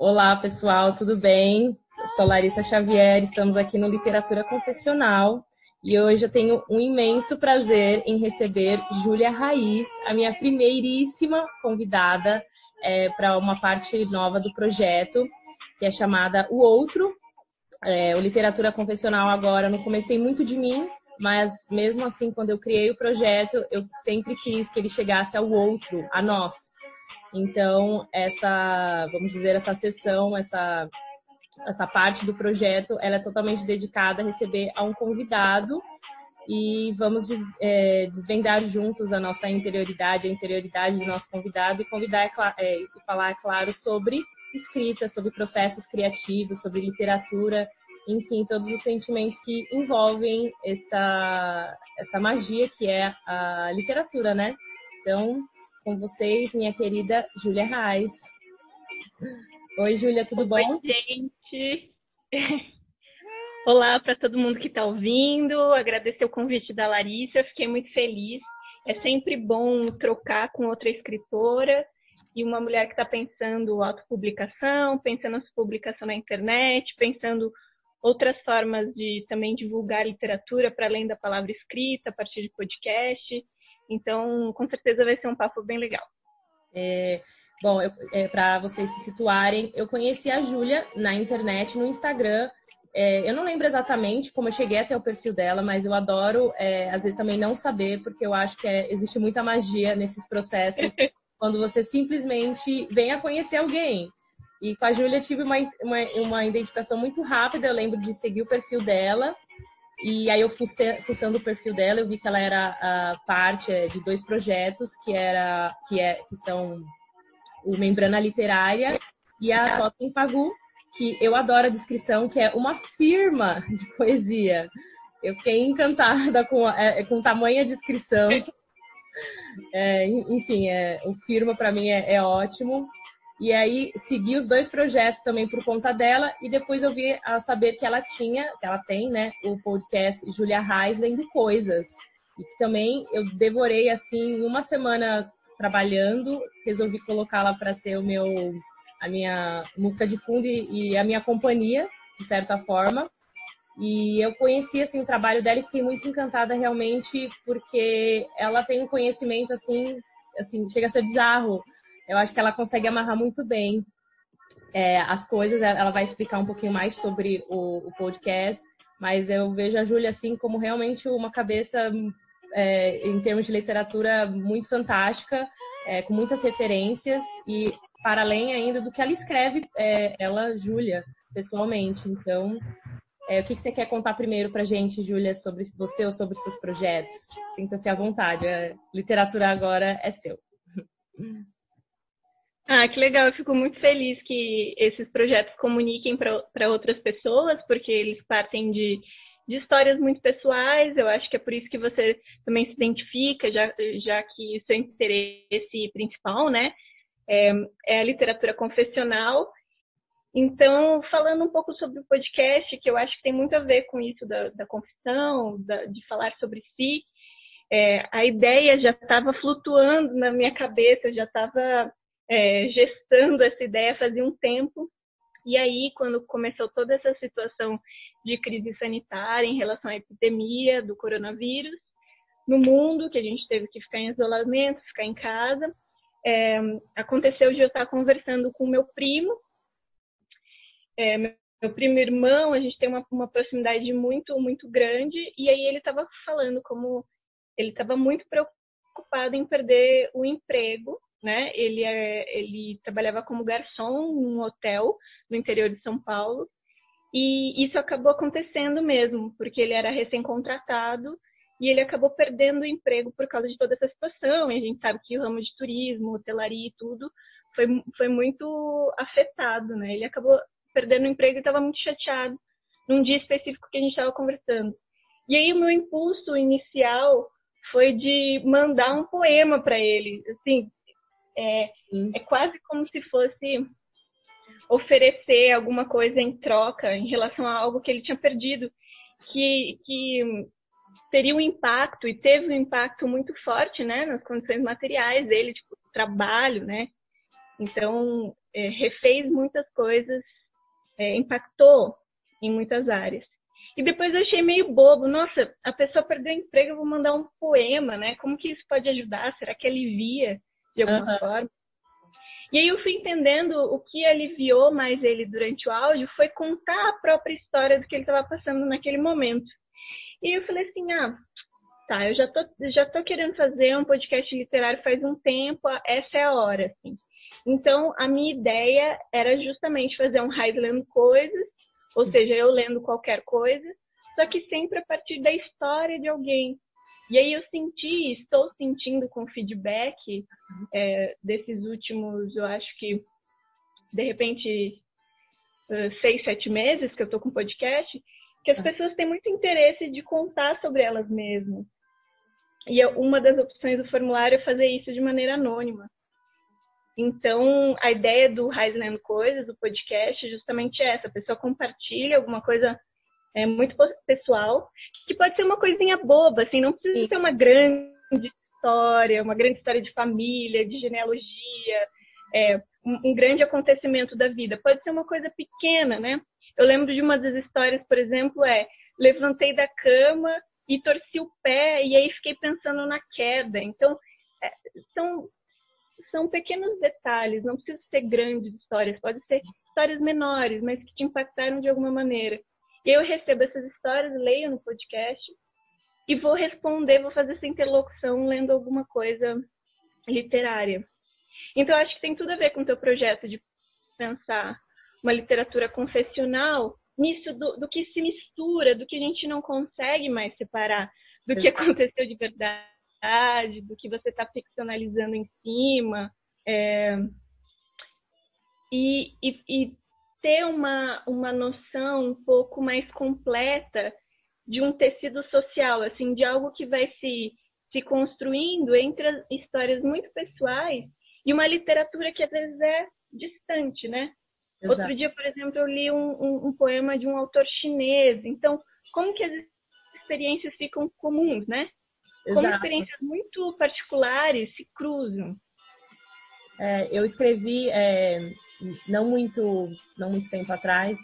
Olá, pessoal, tudo bem? Sou Larissa Xavier, estamos aqui no Literatura Confessional e hoje eu tenho um imenso prazer em receber Júlia Raiz, a minha primeiríssima convidada é, para uma parte nova do projeto, que é chamada O Outro. É, o Literatura Confessional agora, no começo tem muito de mim, mas mesmo assim, quando eu criei o projeto, eu sempre quis que ele chegasse ao outro, a nós. Então, essa, vamos dizer, essa sessão, essa, essa parte do projeto, ela é totalmente dedicada a receber a um convidado e vamos é, desvendar juntos a nossa interioridade, a interioridade do nosso convidado e convidar é, e falar, é claro, sobre escrita, sobre processos criativos, sobre literatura, enfim, todos os sentimentos que envolvem essa, essa magia que é a literatura, né? Então, com vocês, minha querida Júlia Reis. Oi, Júlia, tudo Oi, bom? gente. Olá para todo mundo que está ouvindo. Agradecer o convite da Larissa, eu fiquei muito feliz. É sempre bom trocar com outra escritora e uma mulher que está pensando autopublicação, pensando em publicação na internet, pensando outras formas de também divulgar literatura para além da palavra escrita, a partir de podcast. Então, com certeza vai ser um papo bem legal. É, bom, é, para vocês se situarem, eu conheci a Júlia na internet, no Instagram. É, eu não lembro exatamente como eu cheguei até o perfil dela, mas eu adoro, é, às vezes, também não saber, porque eu acho que é, existe muita magia nesses processos, quando você simplesmente vem a conhecer alguém. E com a Júlia tive uma, uma, uma identificação muito rápida, eu lembro de seguir o perfil dela e aí eu fuçando o perfil dela, eu vi que ela era a parte é, de dois projetos que era que é que são o Membrana Literária e a Totem Pagu, que eu adoro a descrição, que é uma firma de poesia. Eu fiquei encantada com, é, com tamanha descrição. É, enfim, é, o firma para mim é, é ótimo. E aí segui os dois projetos também por conta dela e depois eu vi a saber que ela tinha, que ela tem, né, o podcast Julia Reis lendo coisas. E que também eu devorei assim uma semana trabalhando, resolvi colocá-la para ser o meu a minha música de fundo e, e, a minha companhia, de certa forma. E eu conheci assim o trabalho dela e fiquei muito encantada realmente porque ela tem um conhecimento assim, assim, chega a ser bizarro eu acho que ela consegue amarrar muito bem é, as coisas. Ela vai explicar um pouquinho mais sobre o, o podcast, mas eu vejo a Júlia assim como realmente uma cabeça é, em termos de literatura muito fantástica, é, com muitas referências e para além ainda do que ela escreve, é, ela, Júlia, pessoalmente. Então, é, o que, que, você quer contar primeiro para gente, Júlia, sobre você ou sobre seus projetos? Sinta-se à vontade. A literatura agora é seu. Ah, que legal. Eu fico muito feliz que esses projetos comuniquem para outras pessoas, porque eles partem de, de histórias muito pessoais. Eu acho que é por isso que você também se identifica, já, já que seu interesse principal, né, é, é a literatura confessional. Então, falando um pouco sobre o podcast, que eu acho que tem muito a ver com isso da, da confissão, da, de falar sobre si, é, a ideia já estava flutuando na minha cabeça, já estava é, gestando essa ideia fazia um tempo. E aí, quando começou toda essa situação de crise sanitária em relação à epidemia do coronavírus no mundo, que a gente teve que ficar em isolamento, ficar em casa, é, aconteceu de eu estar conversando com meu primo, é, meu primo irmão, a gente tem uma, uma proximidade muito, muito grande, e aí ele estava falando como ele estava muito preocupado em perder o emprego né? Ele, é, ele trabalhava como garçom num hotel no interior de São Paulo e isso acabou acontecendo mesmo, porque ele era recém-contratado e ele acabou perdendo o emprego por causa de toda essa situação. E a gente sabe que o ramo de turismo, hotelaria e tudo foi, foi muito afetado, né? Ele acabou perdendo o emprego e estava muito chateado num dia específico que a gente estava conversando. E aí o meu impulso inicial foi de mandar um poema para ele, assim, é, é quase como se fosse oferecer alguma coisa em troca em relação a algo que ele tinha perdido, que, que teria um impacto e teve um impacto muito forte, né, nas condições materiais dele, tipo, trabalho, né? Então, é, refez muitas coisas, é, impactou em muitas áreas. E depois eu achei meio bobo, nossa, a pessoa perdeu o emprego, eu vou mandar um poema, né? Como que isso pode ajudar? Será que alivia de alguma uhum. forma? E aí eu fui entendendo o que aliviou mais ele durante o áudio foi contar a própria história do que ele estava passando naquele momento. E eu falei assim, ah, tá, eu já tô, já tô querendo fazer um podcast literário faz um tempo, essa é a hora, assim. Então, a minha ideia era justamente fazer um Highland Coisas ou seja, eu lendo qualquer coisa, só que sempre a partir da história de alguém. E aí eu senti, estou sentindo com feedback é, desses últimos, eu acho que, de repente, seis, sete meses que eu estou com podcast, que as pessoas têm muito interesse de contar sobre elas mesmas. E uma das opções do formulário é fazer isso de maneira anônima. Então, a ideia do Heisland Coisas, do podcast, é justamente essa. A pessoa compartilha alguma coisa é, muito pessoal, que pode ser uma coisinha boba, assim, não precisa ser uma grande história, uma grande história de família, de genealogia, é, um, um grande acontecimento da vida. Pode ser uma coisa pequena, né? Eu lembro de uma das histórias, por exemplo, é levantei da cama e torci o pé e aí fiquei pensando na queda. Então, é, são são pequenos detalhes, não precisa ser grandes histórias, pode ser histórias menores, mas que te impactaram de alguma maneira. Eu recebo essas histórias, leio no podcast e vou responder, vou fazer essa interlocução lendo alguma coisa literária. Então, acho que tem tudo a ver com o teu projeto de pensar uma literatura confessional nisso do, do que se mistura, do que a gente não consegue mais separar do que aconteceu de verdade do que você está ficcionalizando em cima. É, e, e, e, ter uma, uma noção um pouco mais completa de um tecido social, assim, de algo que vai se, se construindo entre as histórias muito pessoais e uma literatura que às vezes é distante, né? Exato. Outro dia, por exemplo, eu li um, um, um, poema de um autor chinês. Então, como que as experiências ficam comuns, né? como Exato. experiências muito particulares se cruzam. É, eu escrevi é, não muito não muito tempo atrás.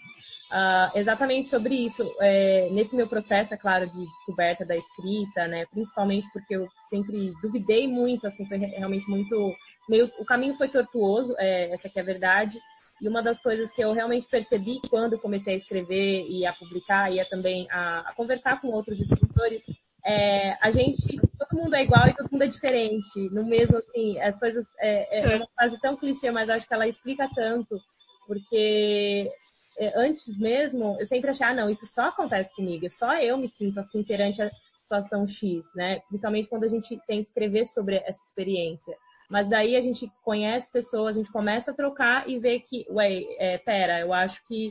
Uh, exatamente sobre isso é, nesse meu processo é claro de descoberta da escrita né principalmente porque eu sempre duvidei muito assim foi realmente muito meio o caminho foi tortuoso é, essa que é a verdade. E uma das coisas que eu realmente percebi quando comecei a escrever e a publicar e a também a, a conversar com outros escritores é, a gente, todo mundo é igual e todo mundo é diferente. No mesmo, assim, as coisas. É, é uma frase tão clichê, mas acho que ela explica tanto. Porque é, antes mesmo, eu sempre achei, ah, não, isso só acontece comigo, só eu me sinto assim perante a situação X, né? Principalmente quando a gente tem que escrever sobre essa experiência. Mas daí a gente conhece pessoas, a gente começa a trocar e vê que, ué, é, pera, eu acho que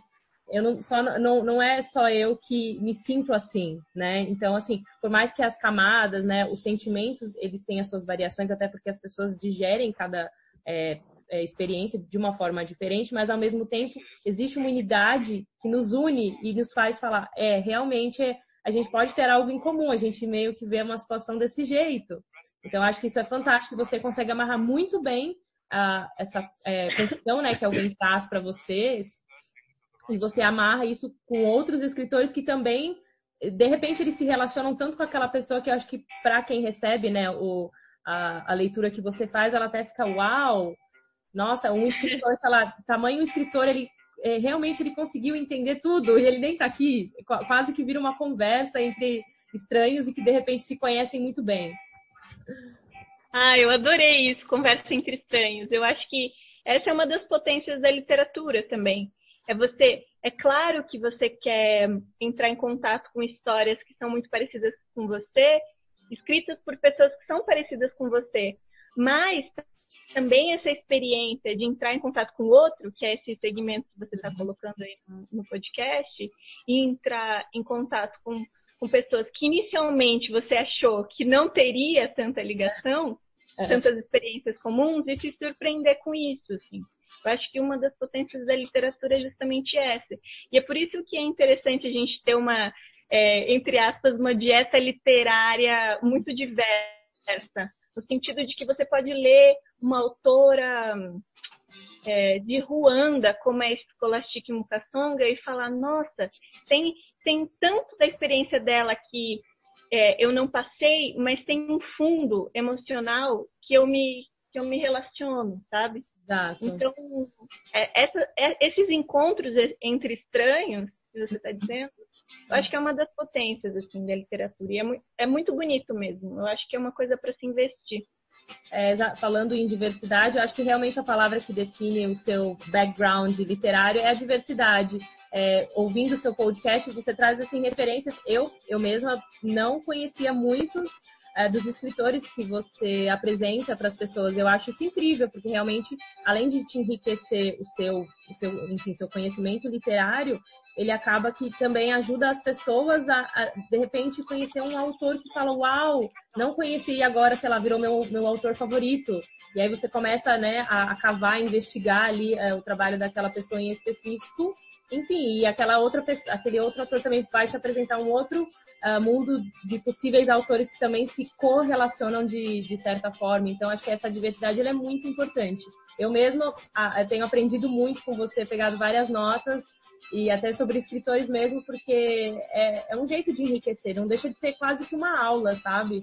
eu não, só, não, não é só eu que me sinto assim, né? Então, assim, por mais que as camadas, né, os sentimentos, eles têm as suas variações, até porque as pessoas digerem cada é, é, experiência de uma forma diferente, mas ao mesmo tempo existe uma unidade que nos une e nos faz falar, é, realmente a gente pode ter algo em comum, a gente meio que vê uma situação desse jeito. Então, acho que isso é fantástico, você consegue amarrar muito bem a, essa é, confusão, né, que alguém traz para vocês e você amarra isso com outros escritores que também, de repente, eles se relacionam tanto com aquela pessoa que eu acho que para quem recebe, né, o, a, a, leitura que você faz, ela até fica, uau, nossa, um escritor, sei lá, tamanho escritor, ele é, realmente ele conseguiu entender tudo e ele nem está aqui, quase que vira uma conversa entre estranhos e que de repente se conhecem muito bem. Ah, eu adorei isso, conversa entre estranhos. Eu acho que essa é uma das potências da literatura também. É você, é claro que você quer entrar em contato com histórias que são muito parecidas com você, escritas por pessoas que são parecidas com você, mas também essa experiência de entrar em contato com o outro, que é esse segmento que você está uhum. colocando aí no, no, podcast, e entrar em contato com, com pessoas que inicialmente você achou que não teria tanta ligação, é. tantas experiências comuns, e se surpreender com isso, assim. Eu acho que uma das potências da literatura é justamente essa. E é por isso que é interessante a gente ter uma, é, entre aspas, uma dieta literária muito diversa. No sentido de que você pode ler uma autora é, de Ruanda, como é Scholastic Mukasonga, e falar, nossa, tem, tem tanto da experiência dela que é, eu não passei, mas tem um fundo emocional que eu me, que eu me relaciono, sabe? Exato. Então, é, essa, é, esses encontros entre estranhos, que você está dizendo, eu acho que é uma das potências assim da literatura. E é, mu é muito bonito mesmo. Eu acho que é uma coisa para se investir. É, falando em diversidade, eu acho que realmente a palavra que define o seu background literário é a diversidade. É, ouvindo o seu podcast, você traz assim referências. Eu, eu mesma não conhecia muitos é, dos escritores que você apresenta para as pessoas. Eu acho isso incrível, porque realmente, além de te enriquecer o seu, o seu, enfim, seu conhecimento literário, ele acaba que também ajuda as pessoas a, a, de repente, conhecer um autor que fala, uau, não conheci agora, sei lá, virou meu, meu autor favorito. E aí você começa, né, a, a cavar, a investigar ali é, o trabalho daquela pessoa em específico. Enfim, e aquela outra aquele outro autor também vai te apresentar um outro uh, mundo de possíveis autores que também se correlacionam de, de certa forma. Então, acho que essa diversidade é muito importante. Eu mesma uh, tenho aprendido muito com você, pegado várias notas, e até sobre escritores mesmo, porque é, é, um jeito de enriquecer, não deixa de ser quase que uma aula, sabe?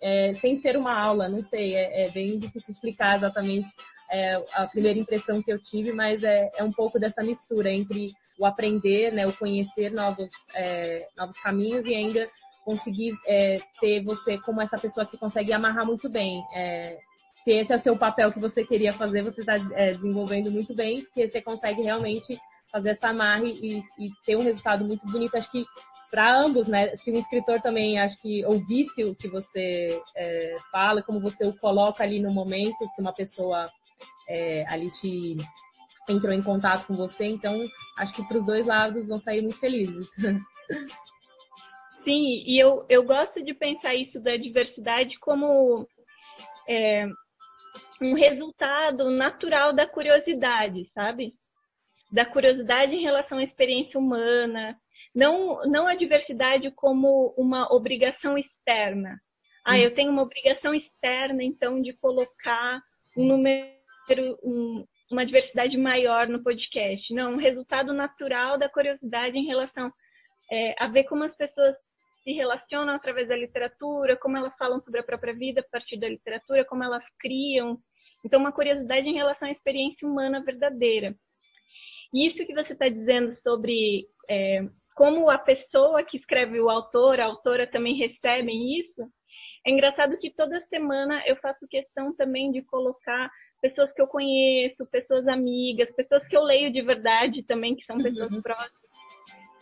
É, sem ser uma aula, não sei, é, é bem difícil explicar exatamente é, a primeira impressão que eu tive, mas é, é, um pouco dessa mistura entre o aprender, né, o conhecer novos, é, novos caminhos e ainda conseguir ter você como essa pessoa que consegue amarrar muito bem se esse é o seu papel que você queria fazer, você está é, desenvolvendo muito bem, porque você consegue realmente fazer essa amarre e, e ter um resultado muito bonito. Acho que para ambos, né? Se o escritor também, acho que ouvisse o que você é, fala, como você o coloca ali no momento que uma pessoa é, ali te entrou em contato com você, então acho que para os dois lados vão sair muito felizes. Sim, e eu, eu gosto de pensar isso da diversidade como é, um resultado natural da curiosidade, sabe? Da curiosidade em relação à experiência humana, não, não a diversidade como uma obrigação externa. Ah, eu tenho uma obrigação externa, então, de colocar um número, um, uma diversidade maior no podcast. Não, um resultado natural da curiosidade em relação é, a ver como as pessoas se relacionam através da literatura, como elas falam sobre a própria vida a partir da literatura, como elas criam. Então, uma curiosidade em relação à experiência humana verdadeira. Isso que você está dizendo sobre é, como a pessoa que escreve o autor, a autora também recebem isso, é engraçado que toda semana eu faço questão também de colocar pessoas que eu conheço, pessoas amigas, pessoas que eu leio de verdade também, que são uhum. pessoas uhum. próximas.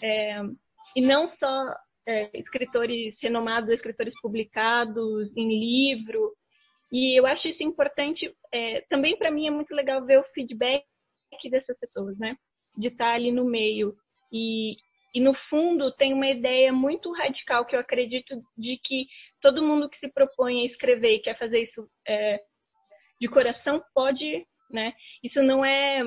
É, e não só é, escritores renomados, escritores publicados em livro. E eu acho isso importante. É, também para mim é muito legal ver o feedback dessas pessoas, né? De estar ali no meio. E, e no fundo tem uma ideia muito radical que eu acredito de que todo mundo que se propõe a escrever e quer fazer isso é, de coração pode, né? Isso não é,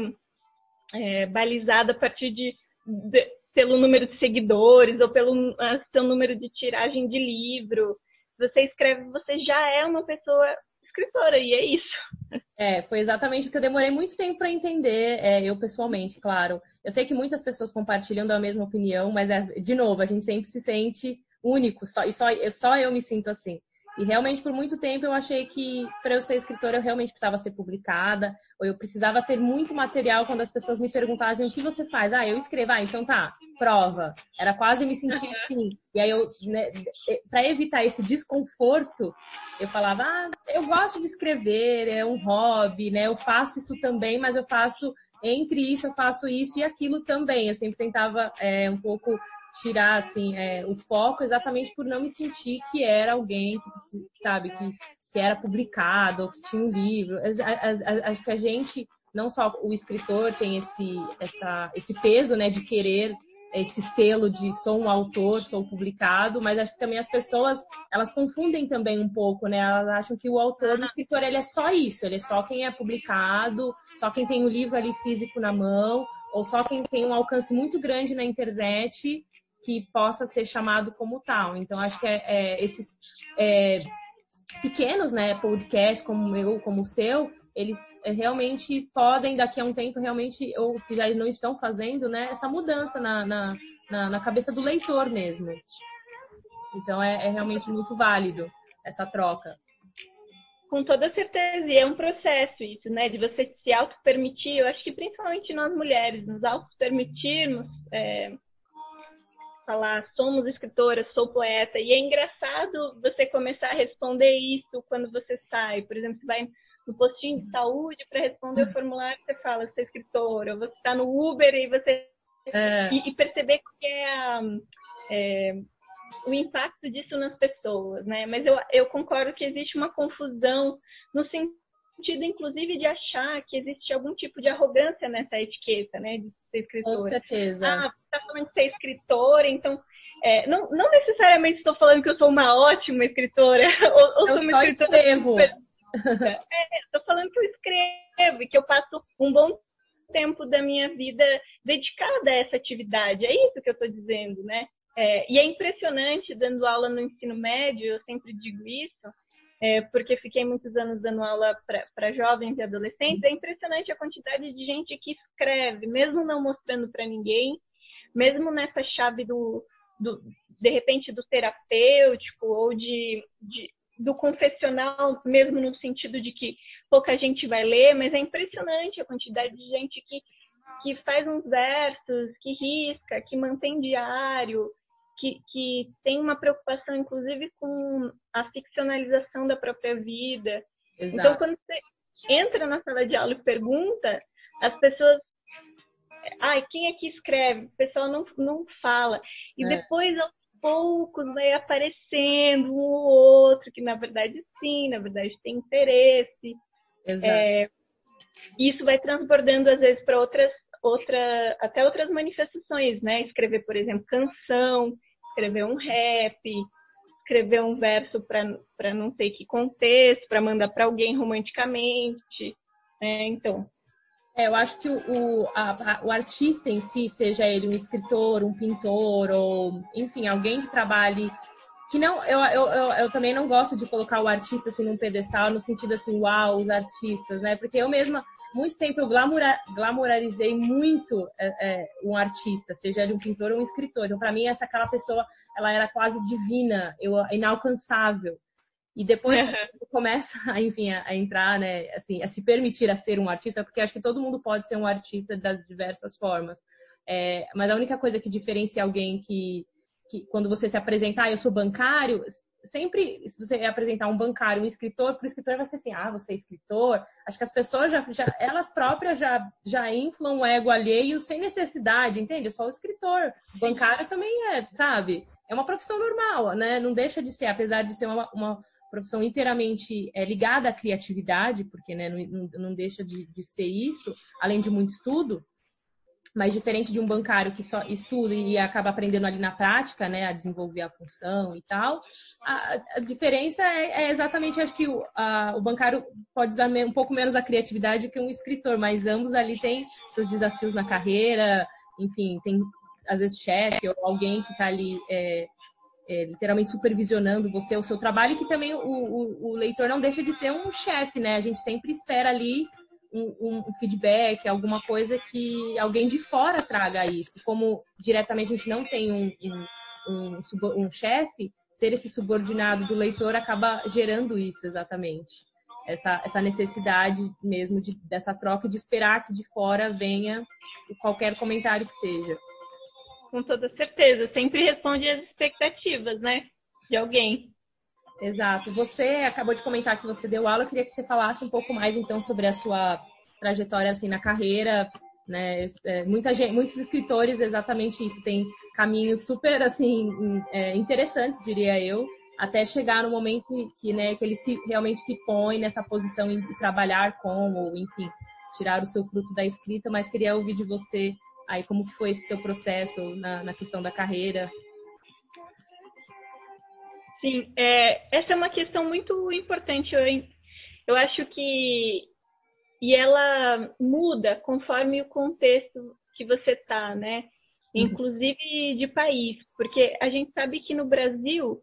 é balizado a partir de, de, pelo número de seguidores ou pelo seu número de tiragem de livro. Você escreve, você já é uma pessoa escritora, e é isso. É, foi exatamente o que eu demorei muito tempo para entender, é, eu pessoalmente, claro. Eu sei que muitas pessoas compartilham da mesma opinião, mas, é, de novo, a gente sempre se sente único, só, e só, só eu me sinto assim. E realmente, por muito tempo, eu achei que para eu ser escritora, eu realmente precisava ser publicada, ou eu precisava ter muito material quando as pessoas me perguntassem o que você faz. Ah, eu escrevo. Ah, então tá, prova. Era quase me sentir assim. E aí, eu, né, para evitar esse desconforto, eu falava, ah, eu gosto de escrever, é um hobby, né? Eu faço isso também, mas eu faço entre isso, eu faço isso e aquilo também. Eu sempre tentava é, um pouco tirar assim é, o foco exatamente por não me sentir que era alguém que sabe que, que era publicado ou que tinha um livro. Acho que a gente não só o escritor tem esse essa, esse peso né de querer esse selo de sou um autor sou publicado mas acho que também as pessoas elas confundem também um pouco né? Elas acham que o autor o escritor ele é só isso ele é só quem é publicado só quem tem o livro ali físico na mão ou só quem tem um alcance muito grande na internet que possa ser chamado como tal. Então, acho que é, é esses é, pequenos né, podcasts como o meu, como o seu, eles é, realmente podem, daqui a um tempo, realmente, ou se já não estão fazendo, né, essa mudança na, na, na, na cabeça do leitor mesmo. Então, é, é realmente muito válido essa troca. Com toda certeza, e é um processo isso, né? De você se auto-permitir, eu acho que principalmente nós mulheres, nos auto-permitirmos é, falar somos escritoras, sou poeta, e é engraçado você começar a responder isso quando você sai. Por exemplo, você vai no postinho de saúde para responder o formulário, você fala, você é escritora, ou você está no Uber e você. É. E, e, perceber que é, é o impacto disso nas pessoas, né? Mas eu, eu concordo que existe uma confusão no sentido, inclusive, de achar que existe algum tipo de arrogância nessa etiqueta, né? De ser escritora. Com certeza. Ah, está falando de ser escritora, então... É, não, não necessariamente estou falando que eu sou uma ótima escritora, ou, ou eu sou uma escritora... Escrevo. Estou é, falando que eu escrevo e que eu passo um bom tempo da minha vida dedicada a essa atividade. É isso que eu estou dizendo, né? É, e é impressionante, dando aula no ensino médio, eu sempre digo isso, é, porque fiquei muitos anos dando aula para jovens e adolescentes, é impressionante a quantidade de gente que escreve, mesmo não mostrando para ninguém, mesmo nessa chave do, do, de repente, do terapêutico ou de, de, do confessional, mesmo no sentido de que pouca gente vai ler, mas é impressionante a quantidade de gente que, que faz uns versos, que risca, que mantém diário, que, que tem uma preocupação, inclusive, com a ficcionalização da própria vida. Exato. Então, quando você entra na sala de aula e pergunta, as pessoas. Ai, quem é que escreve? O pessoal não, não fala. E é. depois, aos poucos, vai aparecendo um ou outro, que na verdade sim, na verdade tem interesse. Exato. É, isso vai transbordando, às vezes, para outras outra, até outras manifestações, né? Escrever, por exemplo, canção, escrever um rap, escrever um verso para não sei que contexto, para mandar para alguém romanticamente. Né? Então. É, eu acho que o, o, a, o artista em si, seja ele um escritor, um pintor, ou enfim, alguém que trabalhe que não, eu, eu, eu, eu, também não gosto de colocar o artista assim num pedestal no sentido assim, uau, os artistas, né? Porque eu mesma muito tempo eu glamoura, glamourarizei muito é, é, um artista, seja ele um pintor ou um escritor. Então, para mim, essa aquela pessoa, ela era quase divina, eu, inalcançável. E depois começa, a, enfim, a, a, entrar, né, assim, a se permitir a ser um artista, porque acho que todo mundo pode ser um artista das diversas formas. É, mas a única coisa que diferencia alguém que, que quando você se apresentar, ah, eu sou bancário, sempre, se você apresentar um bancário, um escritor, para o escritor vai ser assim, ah, você é escritor. Acho que as pessoas já, já elas próprias já, já inflam o ego alheio sem necessidade, entende? É só o escritor. Bancário também é, sabe? É uma profissão normal, né? Não deixa de ser, apesar de ser uma, uma profissão inteiramente é, ligada à criatividade, porque né, não, não deixa de, de ser isso, além de muito estudo, mas diferente de um bancário que só estuda e acaba aprendendo ali na prática, né, a desenvolver a função e tal, a, a diferença é, é, exatamente, acho que o, a, o bancário pode usar um pouco menos a criatividade que um escritor, mas ambos ali têm seus desafios na carreira, enfim, tem às vezes chefe ou alguém que está ali é, é, literalmente supervisionando você, o seu trabalho, e que também o, o, o leitor não deixa de ser um chefe, né? A gente sempre espera ali um, um, feedback, alguma coisa que alguém de fora traga isso. Como diretamente a gente não tem um, um, um, um chefe, ser esse subordinado do leitor acaba gerando isso exatamente. Essa, essa necessidade mesmo de, dessa troca de esperar que de fora venha qualquer comentário que seja. Com toda certeza, sempre responde às expectativas, né? De alguém. Exato. Você acabou de comentar que você deu aula, eu queria que você falasse um pouco mais então sobre a sua trajetória assim na carreira, né? É, muita gente, muitos escritores exatamente isso, tem caminhos super assim é, interessantes, diria eu, até chegar no momento que, né, que ele se, realmente se põe nessa posição de trabalhar com, ou enfim, tirar o seu fruto da escrita, mas queria ouvir de você aí como que foi esse seu processo na, na questão da carreira. Sim, é, essa é uma questão muito importante. Eu, eu acho que e ela muda conforme o contexto que você está, né? Uhum. Inclusive de país, porque a gente sabe que no Brasil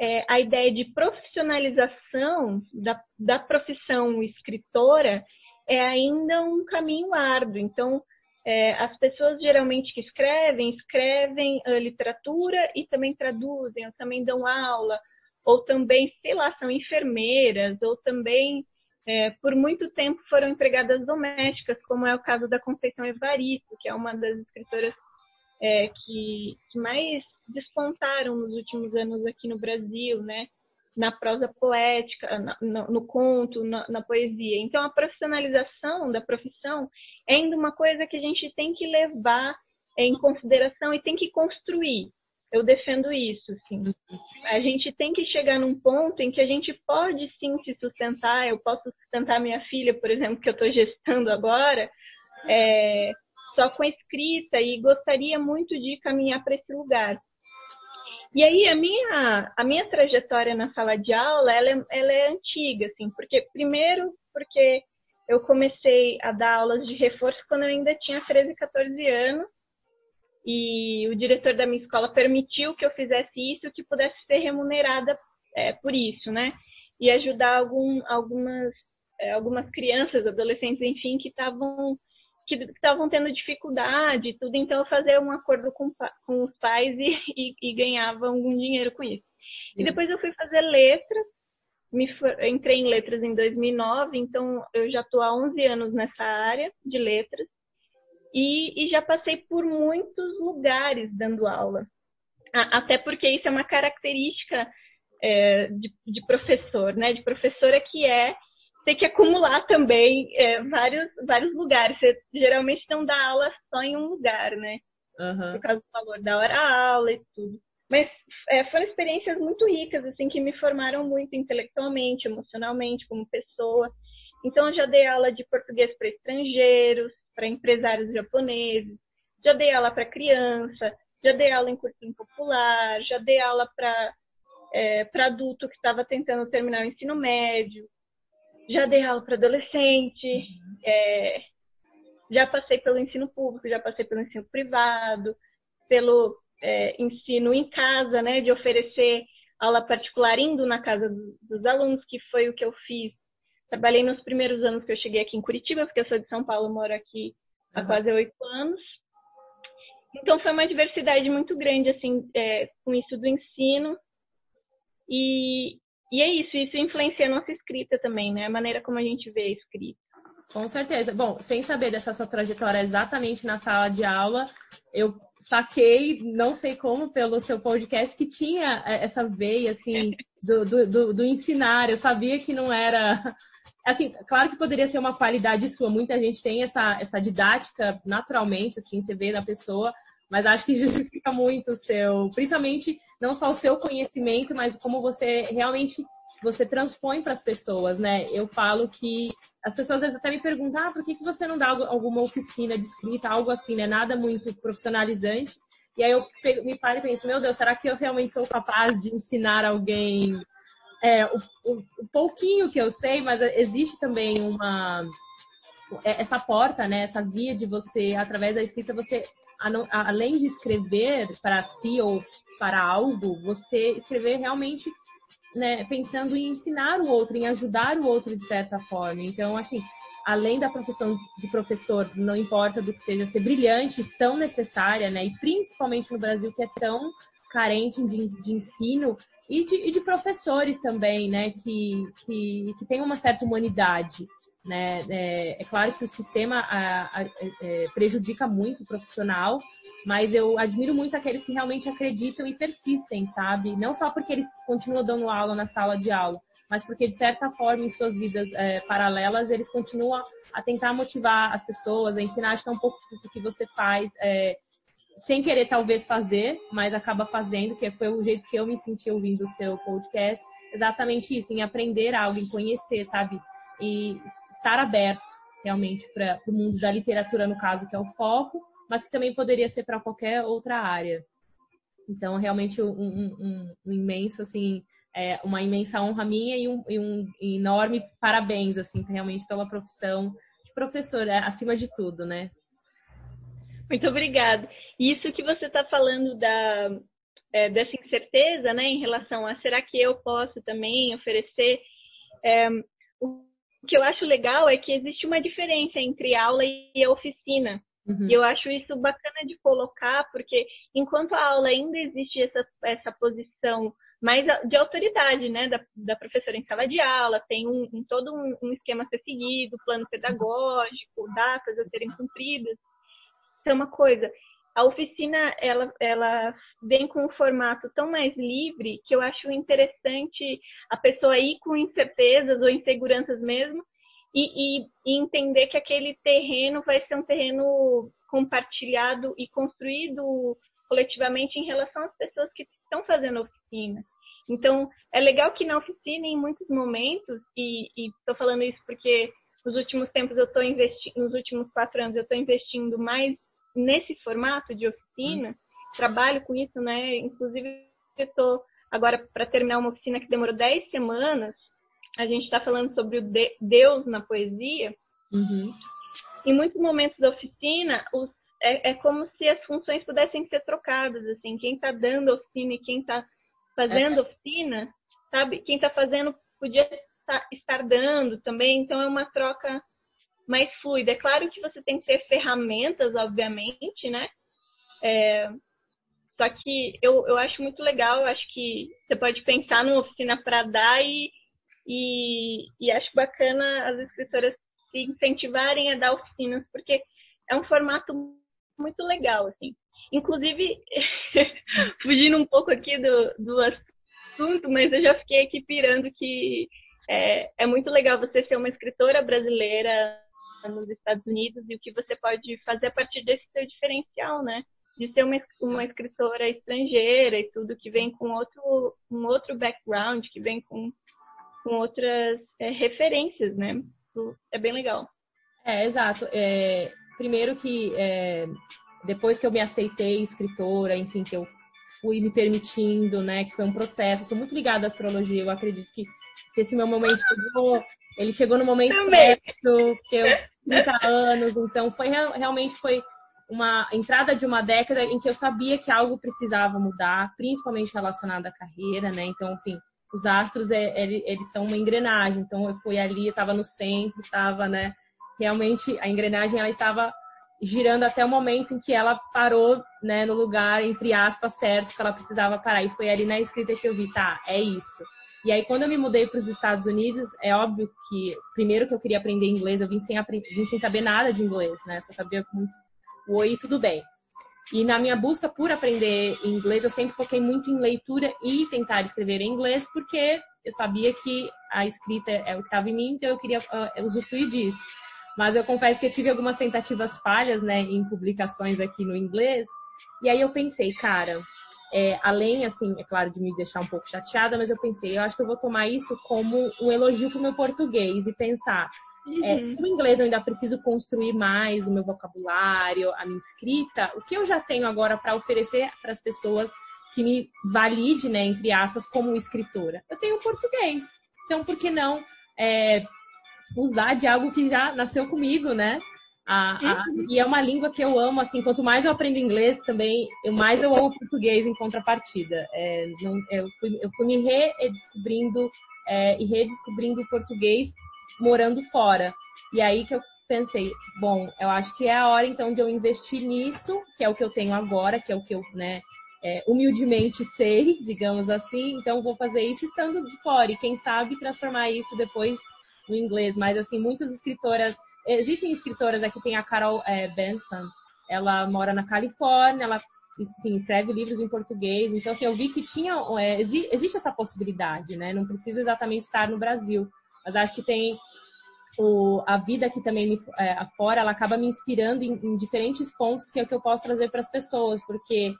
é, a ideia de profissionalização da, da profissão escritora é ainda um caminho árduo. Então, é, as pessoas geralmente que escrevem, escrevem uh, literatura e também traduzem, ou também dão aula, ou também, sei lá, são enfermeiras, ou também, é, por muito tempo, foram empregadas domésticas, como é o caso da Conceição Evaristo, que é uma das escritoras é, que, que mais despontaram nos últimos anos aqui no Brasil, né? Na prosa poética, na, no, no, conto, na, na, poesia. Então, a profissionalização da profissão é ainda uma coisa que a gente tem que levar em consideração e tem que construir. Eu defendo isso, sim. A gente tem que chegar num ponto em que a gente pode sim se sustentar. Eu posso sustentar minha filha, por exemplo, que eu estou gestando agora, é, só com escrita e gostaria muito de caminhar para esse lugar. E aí a minha, a minha trajetória na sala de aula, ela é, ela é antiga, assim, porque primeiro porque eu comecei a dar aulas de reforço quando eu ainda tinha 13, 14 anos, e o diretor da minha escola permitiu que eu fizesse isso, que pudesse ser remunerada é, por isso, né? E ajudar algum, algumas, é, algumas crianças, adolescentes, enfim, que estavam que estavam tendo dificuldade e tudo, então eu fazia um acordo com, com os pais e, e, e, ganhava algum dinheiro com isso. Sim. E depois eu fui fazer letras, me entrei em letras em 2009, então eu já estou há 11 anos nessa área de letras e, e já passei por muitos lugares dando aula. Até porque isso é uma característica é, de, de professor, né? De professora que é tem que acumular também é, vários, vários lugares. Você geralmente não dá aula só em um lugar, né? Uhum. Por causa do valor da hora-aula e tudo. Mas é, foram experiências muito ricas, assim, que me formaram muito intelectualmente, emocionalmente, como pessoa. Então, eu já dei aula de português para estrangeiros, para empresários japoneses, já dei aula para criança, já dei aula em cursinho popular, já dei aula para é, adulto que estava tentando terminar o ensino médio já dei aula para adolescente, uhum. é, já passei pelo ensino público, já passei pelo ensino privado, pelo é, ensino em casa, né, de oferecer aula particular indo na casa dos, dos alunos, que foi o que eu fiz. Trabalhei nos primeiros anos que eu cheguei aqui em Curitiba, porque eu sou de São Paulo, moro aqui há uhum. quase oito anos. Então foi uma diversidade muito grande assim é, com isso do ensino e, e é isso, isso influencia a nossa escrita também, né? A maneira como a gente vê a escrita. Com certeza. Bom, sem saber dessa sua trajetória exatamente na sala de aula, eu saquei, não sei como, pelo seu podcast, que tinha é, essa veia, assim, do, do, do, do ensinar. Eu sabia que não era assim, claro que poderia ser uma qualidade sua. Muita gente tem essa, essa didática naturalmente, assim, você vê na pessoa, mas acho que justifica muito o seu, principalmente não só o seu conhecimento, mas como você realmente você transpõe para as pessoas, né? Eu falo que as pessoas às vezes até me perguntam, ah, por que, que você não dá alguma oficina de escrita, algo assim, né? Nada muito profissionalizante. E aí eu me paro e penso, meu Deus, será que eu realmente sou capaz de ensinar alguém é, o, o, o pouquinho que eu sei, mas existe também uma é, essa porta, né? Essa via de você, através da escrita, você além de escrever para si ou para algo, você escrever realmente né, pensando em ensinar o outro, em ajudar o outro de certa forma. Então, assim, além da profissão de professor, não importa do que seja ser brilhante, tão necessária, né, e principalmente no Brasil que é tão carente de, de ensino e de, e de, professores também, né, que, que, que tem uma certa humanidade. Né? É, é claro que o sistema a, a, é, prejudica muito o profissional, mas eu admiro muito aqueles que realmente acreditam e persistem, sabe? Não só porque eles continuam dando aula na sala de aula, mas porque, de certa forma, em suas vidas é, paralelas, eles continuam a tentar motivar as pessoas, a ensinar. Que é um pouco do que você faz, é, sem querer talvez fazer, mas acaba fazendo, que foi o jeito que eu me senti ouvindo o seu podcast. Exatamente isso, em aprender algo, em conhecer, sabe? e estar aberto realmente para o mundo da literatura, no caso, que é o foco, mas que também poderia ser para qualquer outra área. Então, realmente, um, um, um imenso, assim, é, uma imensa honra minha e um, e um, enorme parabéns, assim, realmente pela profissão de professora, é, acima de tudo, né? Muito obrigada. Isso que você está falando da, é, dessa incerteza, né, em relação a será que eu posso também oferecer. É, o que eu acho legal é que existe uma diferença entre aula e a oficina. Uhum. E eu acho isso bacana de colocar, porque enquanto a aula ainda existe essa, essa posição mais de autoridade, né, da, da professora em sala de aula, tem um, um todo um, um, esquema a ser seguido, plano pedagógico, datas a serem cumpridas. Isso é uma coisa. A oficina, ela, ela vem com um formato tão mais livre que eu acho interessante a pessoa ir com incertezas ou inseguranças mesmo e, e, e entender que aquele terreno vai ser um terreno compartilhado e construído coletivamente em relação às pessoas que estão fazendo oficina. Então, é legal que na oficina, em muitos momentos, e estou falando isso porque nos últimos tempos eu estou investindo, nos últimos quatro anos eu estou investindo mais nesse formato de oficina, trabalho com isso, né? Inclusive, eu estou agora para terminar uma oficina que demorou dez semanas. A gente está falando sobre o de Deus na poesia. Uhum. Em muitos momentos da oficina, os, é, é, como se as funções pudessem ser trocadas, assim, quem está dando oficina e quem está fazendo oficina, sabe? Quem está fazendo podia estar dando também, então é uma troca mais fluida. É claro que você tem que ter ferramentas, obviamente, né? É, só que eu, eu acho muito legal, eu acho que você pode pensar numa oficina para dar e, e, e acho bacana as escritoras se incentivarem a dar oficinas, porque é um formato muito legal, assim. Inclusive, fugindo um pouco aqui do, do assunto, mas eu já fiquei aqui pirando que é, é muito legal você ser uma escritora brasileira nos Estados Unidos e o que você pode fazer a partir desse seu diferencial, né? De ser uma, uma escritora estrangeira e tudo, que vem com outro, um outro background, que vem com, com outras é, referências, né? É bem legal. É, exato. É, primeiro que é, depois que eu me aceitei escritora, enfim, que eu fui me permitindo, né, que foi um processo, sou muito ligada à astrologia, eu acredito que se esse meu momento chegou, ele chegou no momento Também. certo, que eu 30 anos, então foi realmente foi uma entrada de uma década em que eu sabia que algo precisava mudar, principalmente relacionado à carreira, né? Então, assim, os astros, é, eles são uma engrenagem. Então, eu fui ali, estava no centro, estava, né? Realmente, a engrenagem, ela estava girando até o momento em que ela parou, né, no lugar, entre aspas, certo, que ela precisava parar. E foi ali na escrita que eu vi, tá, é isso. E aí, quando eu me mudei para os Estados Unidos, é óbvio que, primeiro que eu queria aprender inglês, eu vim sem, vim sem saber nada de inglês, né? Só sabia muito oi, tudo bem. E na minha busca por aprender inglês, eu sempre foquei muito em leitura e tentar escrever em inglês, porque eu sabia que a escrita é o que estava em mim, então eu queria uh, usufruir disso. Mas eu confesso que eu tive algumas tentativas falhas, né, em publicações aqui no inglês. E aí eu pensei, cara, é, além, assim, é claro, de me deixar um pouco chateada, mas eu pensei, eu acho que eu vou tomar isso como um elogio para o meu português e pensar, uhum. é, se o inglês eu ainda preciso construir mais o meu vocabulário, a minha escrita, o que eu já tenho agora para oferecer para as pessoas que me valide, né, entre aspas, como escritora? Eu tenho português. Então, por que não é, usar de algo que já nasceu comigo, né? A, a, uhum. E é uma língua que eu amo, assim, quanto mais eu aprendo inglês também, eu mais eu amo português em contrapartida. É, não, eu, fui, eu fui me redescobrindo é, e redescobrindo o português morando fora. E aí que eu pensei, bom, eu acho que é a hora então de eu investir nisso, que é o que eu tenho agora, que é o que eu, né, é, humildemente sei, digamos assim, então vou fazer isso estando de fora e quem sabe transformar isso depois no inglês. Mas assim, muitas escritoras Existem escritoras aqui, tem a Carol é, Benson, ela mora na Califórnia, ela enfim, escreve livros em português. Então, assim, eu vi que tinha, é, existe essa possibilidade, né? Não preciso exatamente estar no Brasil, mas acho que tem o, a vida que também me, é, afora, ela acaba me inspirando em, em, diferentes pontos que é o que eu posso trazer para as pessoas, porque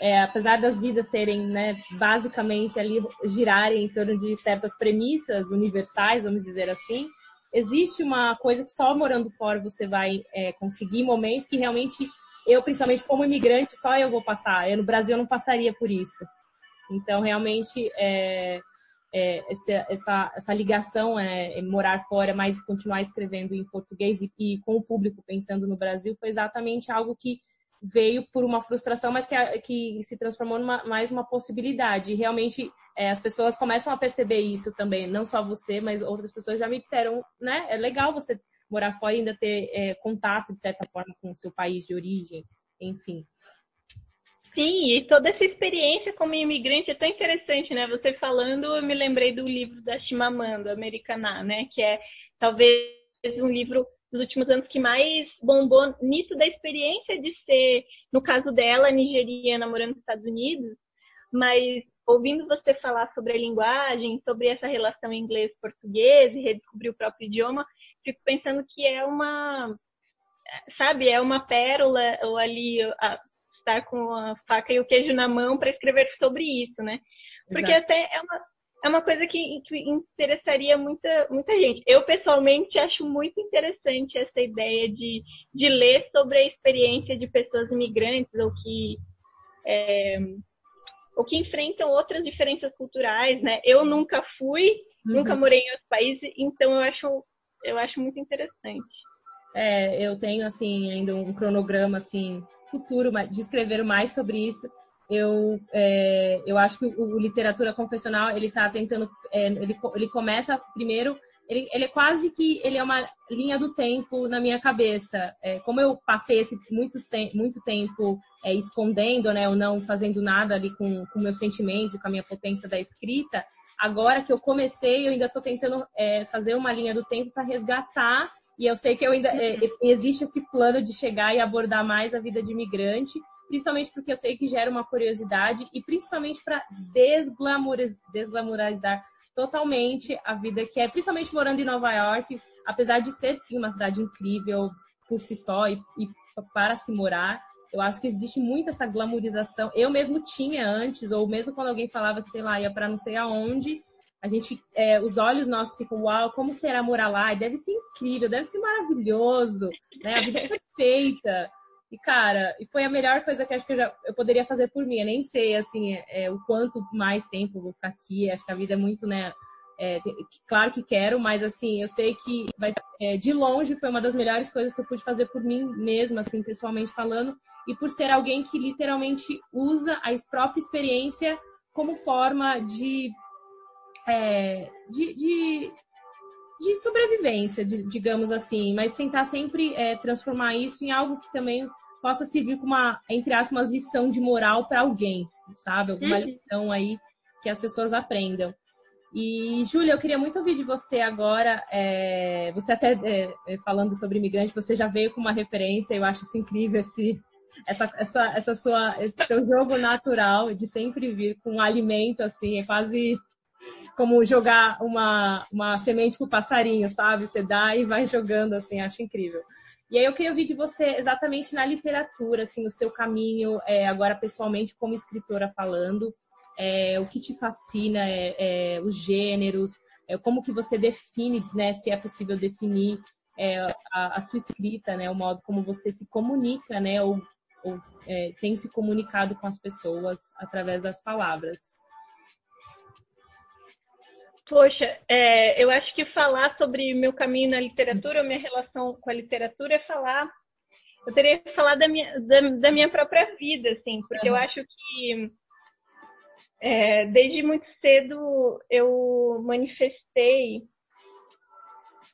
é, apesar das vidas serem, né, basicamente ali girarem em torno de certas premissas universais, vamos dizer assim, existe uma coisa que só morando fora você vai é, conseguir momentos que realmente eu, principalmente como imigrante, só eu vou passar. Eu no Brasil eu não passaria por isso. Então, realmente, é, é, essa, essa, essa, ligação é, é, morar fora, mas continuar escrevendo em português e, e, com o público pensando no Brasil foi exatamente algo que veio por uma frustração, mas que, que se transformou numa mais uma possibilidade. E realmente é, as pessoas começam a perceber isso também, não só você, mas outras pessoas já me disseram, né? É legal você morar fora e ainda ter é, contato, de certa forma, com o seu país de origem, enfim. Sim, e toda essa experiência como imigrante é tão interessante, né? Você falando, eu me lembrei do livro da Chimamanda, Americana, né? Que é talvez um livro dos últimos anos que mais bombou nisso da experiência de ser, no caso dela, nigeriana morando nos Estados Unidos, mas ouvindo você falar sobre a linguagem, sobre essa relação inglês-português e redescobrir o próprio idioma, fico pensando que é uma, sabe, é uma pérola ou ali a, estar com a faca e o queijo na mão para escrever sobre isso, né? Porque Exato. até é uma, é uma coisa que, que, interessaria muita, muita gente. Eu, pessoalmente, acho muito interessante essa ideia de, de ler sobre a experiência de pessoas imigrantes ou que, é, ou que enfrentam outras diferenças culturais, né? Eu nunca fui, uhum. nunca morei em outro país, então eu acho, eu acho muito interessante. É, eu tenho, assim, ainda um cronograma, assim, futuro de escrever mais sobre isso. Eu, é, eu acho que o, o, literatura confessional ele está tentando é, ele, ele começa primeiro ele, ele, é quase que ele é uma linha do tempo na minha cabeça. É, como eu passei esse muito, muito tempo é, escondendo né ou não fazendo nada ali com com meus sentimentos com a minha potência da escrita agora que eu comecei eu ainda estou tentando é, fazer uma linha do tempo para resgatar e eu sei que eu ainda é, existe esse plano de chegar e abordar mais a vida de imigrante principalmente porque eu sei que gera uma curiosidade e principalmente para desglamorizar totalmente a vida que é, principalmente morando em Nova York, apesar de ser sim uma cidade incrível por si só e, e para se morar, eu acho que existe muito essa glamorização. Eu mesmo tinha antes, ou mesmo quando alguém falava que, sei lá, ia para não sei aonde, a gente, é, os olhos nossos ficam, uau, como será morar lá? E deve ser incrível, deve ser maravilhoso, né? A vida é perfeita. E, cara, e foi a melhor coisa que acho que eu, já, eu poderia fazer por mim. Eu nem sei, assim, é, é, o quanto mais tempo eu vou ficar aqui. Acho que a vida é muito, né? É, claro que quero, mas, assim, eu sei que vai, é, de longe foi uma das melhores coisas que eu pude fazer por mim mesma, assim, pessoalmente falando. E por ser alguém que literalmente usa a própria experiência como forma de, é, de, de de sobrevivência, de, digamos assim, mas tentar sempre é, transformar isso em algo que também possa servir como uma, entre aspas, uma lição de moral para alguém, sabe? Alguma uhum. lição aí que as pessoas aprendam. E, Júlia, eu queria muito ouvir de você agora. É, você até é, é, falando sobre imigrante, você já veio com uma referência, eu acho isso incrível, esse, essa, essa, essa sua, esse seu jogo natural de sempre vir com um alimento, assim, é quase como jogar uma, uma semente pro passarinho, sabe? Você dá e vai jogando, assim, acho incrível. E aí eu queria ouvir de você exatamente na literatura, assim, o seu caminho, é, agora pessoalmente como escritora falando, é, o que te fascina, é, é os gêneros, é, como que você define, né, se é possível definir é, a, a, sua escrita, né, o modo como você se comunica, né, ou, ou tem se comunicado com as pessoas através das palavras. Poxa, é, eu acho que falar sobre meu caminho na literatura, minha relação com a literatura, é falar. Eu teria que falar da minha, da, da minha própria vida, assim, porque eu acho que é, desde muito cedo eu manifestei,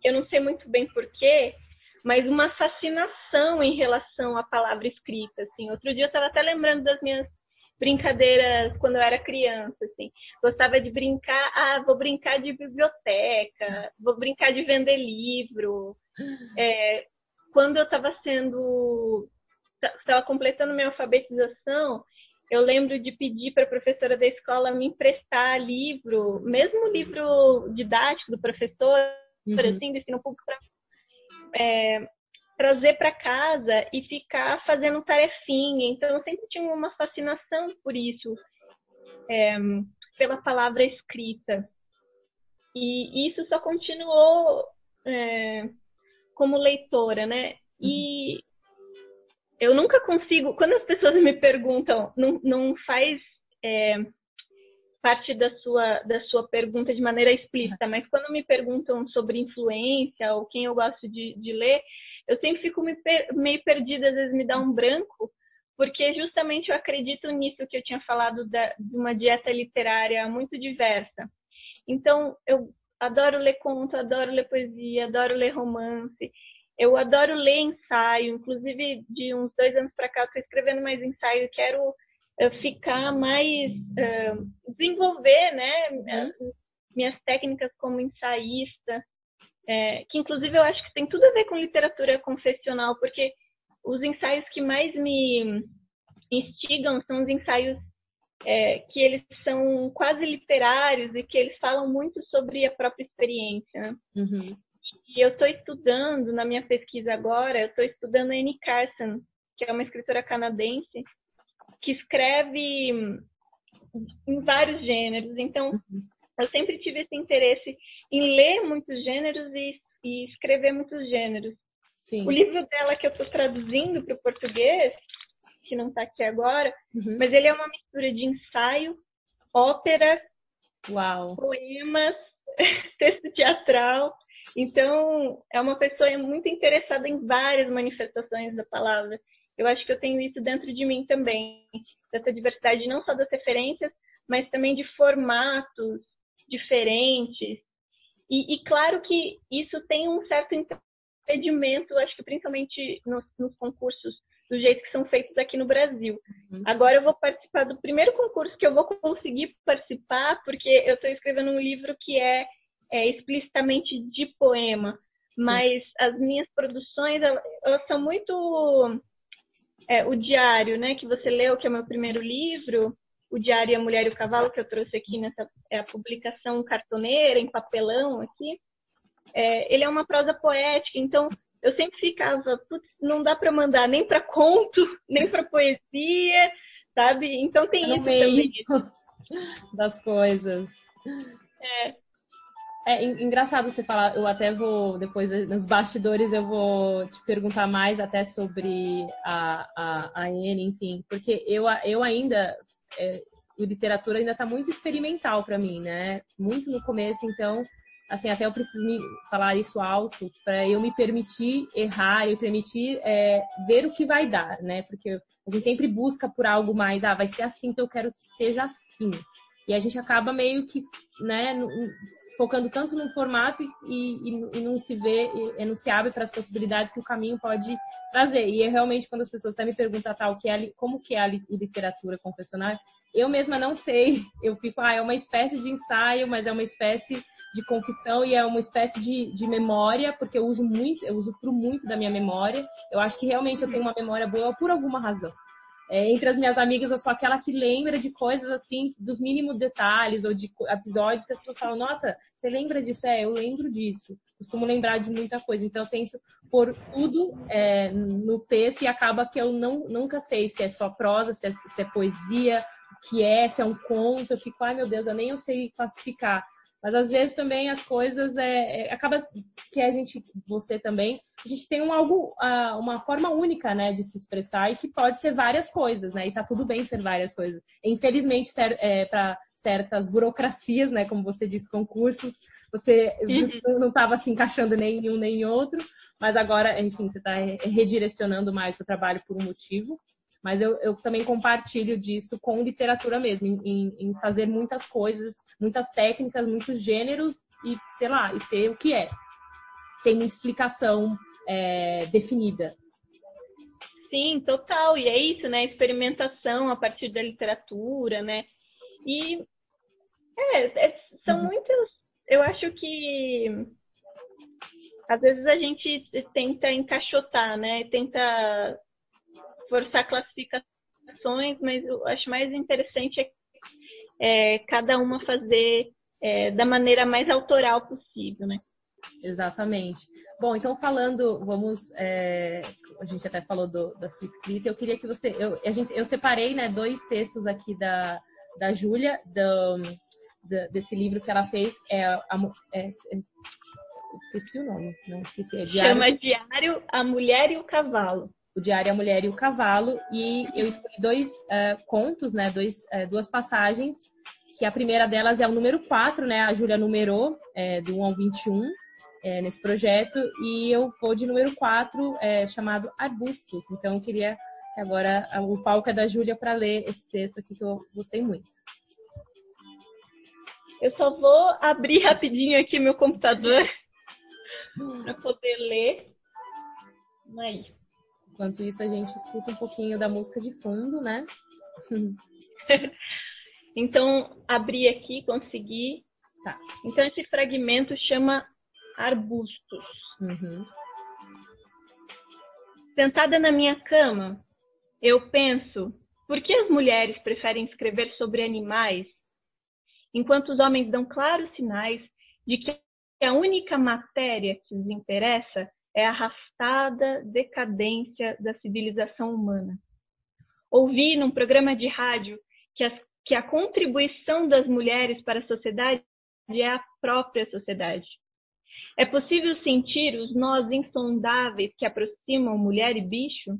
eu não sei muito bem porquê, mas uma fascinação em relação à palavra escrita. Assim. Outro dia eu estava até lembrando das minhas brincadeiras quando eu era criança, assim. Gostava de brincar, ah, vou brincar de biblioteca, vou brincar de vender livro. É, quando eu estava sendo, estava completando minha alfabetização, eu lembro de pedir para a professora da escola me emprestar livro, mesmo livro didático do professor, uhum. assim, do ensino público, para é, trazer para casa e ficar fazendo tarefinha. Então, eu sempre tinha uma fascinação por isso, é, pela palavra escrita. E isso só continuou é, como leitora, né? E eu nunca consigo, quando as pessoas me perguntam, não, não faz é, parte da sua, da sua pergunta de maneira explícita, mas quando me perguntam sobre influência ou quem eu gosto de, de ler, eu sempre fico meio perdida, às vezes me dá um branco, porque justamente eu acredito nisso que eu tinha falado da, de uma dieta literária muito diversa. Então, eu adoro ler conto, adoro ler poesia, adoro ler romance, eu adoro ler ensaio, inclusive de uns dois anos para cá estou escrevendo mais ensaio, quero uh, ficar mais uh, desenvolver, né, uhum. minhas técnicas como ensaísta, é, que inclusive eu acho que tem tudo a ver com literatura confessional, porque os ensaios que mais me instigam são os ensaios é, que eles são quase literários e que eles falam muito sobre a própria experiência. Né? Uhum. E eu estou estudando, na minha pesquisa agora, eu estou estudando a Annie Carson, que é uma escritora canadense, que escreve em vários gêneros. Então, uhum. Eu sempre tive esse interesse em ler muitos gêneros e, e escrever muitos gêneros. Sim. O livro dela que eu estou traduzindo para o português, que não está aqui agora, uhum. mas ele é uma mistura de ensaio, ópera, Uau. poemas, texto teatral. Então, é uma pessoa muito interessada em várias manifestações da palavra. Eu acho que eu tenho isso dentro de mim também, dessa diversidade não só das referências, mas também de formatos diferentes. E, e claro que isso tem um certo impedimento, acho que principalmente nos, nos, concursos do jeito que são feitos aqui no Brasil. Uhum. Agora eu vou participar do primeiro concurso que eu vou conseguir participar, porque eu estou escrevendo um livro que é, é explicitamente de poema, mas Sim. as minhas produções elas, elas são muito é, o diário, né, que você leu, que é o meu primeiro livro, o Diário A Mulher e o Cavalo, que eu trouxe aqui nessa é a publicação cartoneira, em papelão aqui é, ele é uma prosa poética, então eu sempre ficava, putz, não dá para mandar nem para conto, nem para poesia, sabe? Então tem isso também. Das coisas. É. É engraçado você falar, eu até vou, depois nos bastidores, eu vou te perguntar mais até sobre a, a, a Anne, enfim, porque eu, eu ainda, é, literatura ainda está muito experimental para mim, né? Muito no começo, então assim, até eu preciso me falar isso alto para eu me permitir errar, eu permitir é, ver o que vai dar, né? Porque a gente sempre busca por algo mais, ah, vai ser assim, então eu quero que seja assim. E a gente acaba meio que, né, focando tanto no formato e, e, e não se vê, e, não se abre para as possibilidades que o caminho pode trazer. E é realmente quando as pessoas até me perguntam tal, que é, como que é a literatura confessional, eu mesma não sei. Eu fico, ah, é uma espécie de ensaio, mas é uma espécie de confissão e é uma espécie de, de memória, porque eu uso muito, eu uso muito da minha memória. Eu acho que realmente eu tenho uma memória boa por alguma razão. É, entre as minhas amigas, eu sou aquela que lembra de coisas assim, dos mínimos detalhes ou de episódios que as pessoas falam: Nossa, você lembra disso? É, eu lembro disso. Costumo lembrar de muita coisa. Então, eu tento pôr tudo é, no texto e acaba que eu não, nunca sei se é só prosa, se é, se é poesia, o que é, se é um conto. Eu fico, ai meu Deus, eu nem eu sei classificar. Mas às vezes também as coisas é, é, acaba que a gente, você também, a gente tem um algo, uma forma única, né, de se expressar e que pode ser várias coisas, né? E tá tudo bem ser várias coisas. Infelizmente, é, para certas burocracias, né, como você disse, concursos, você uhum. não estava se encaixando nem em um nem em outro, mas agora, enfim, você está redirecionando mais o seu trabalho por um motivo. Mas eu, eu também compartilho disso com literatura mesmo, em, em fazer muitas coisas muitas técnicas, muitos gêneros e, sei lá, e ser o que é. Sem muita explicação é, definida. Sim, total. E é isso, né? Experimentação a partir da literatura, né? E é, é, são uhum. muitos. Eu acho que às vezes a gente tenta encaixotar, né? Tenta forçar classificações, mas eu acho mais interessante é é, cada uma fazer é, da maneira mais autoral possível, né? Exatamente. Bom, então falando, vamos, é, a gente até falou do, da sua escrita. Eu queria que você, eu, a gente, eu separei, né, dois textos aqui da da Júlia, desse livro que ela fez, é, a, é, esqueci o nome, não esqueci. É Diário, Chama Diário A Mulher e o Cavalo o Diário A Mulher e o Cavalo, e eu escolhi dois uh, contos, né, dois, uh, duas passagens, que a primeira delas é o número 4, né, a Júlia numerou, é, do 1 ao 21, é, nesse projeto, e eu vou de número 4, é, chamado Arbustos. Então, eu queria Agora o palco é da Júlia para ler esse texto aqui que eu gostei muito. Eu só vou abrir rapidinho aqui meu computador para poder ler. Aí. Enquanto isso, a gente escuta um pouquinho da música de fundo, né? então, abri aqui, consegui. Tá. Então, esse fragmento chama Arbustos. Uhum. Sentada na minha cama, eu penso: por que as mulheres preferem escrever sobre animais, enquanto os homens dão claros sinais de que a única matéria que os interessa é a arrastada decadência da civilização humana. Ouvi num programa de rádio que, as, que a contribuição das mulheres para a sociedade é a própria sociedade. É possível sentir os nós insondáveis que aproximam mulher e bicho?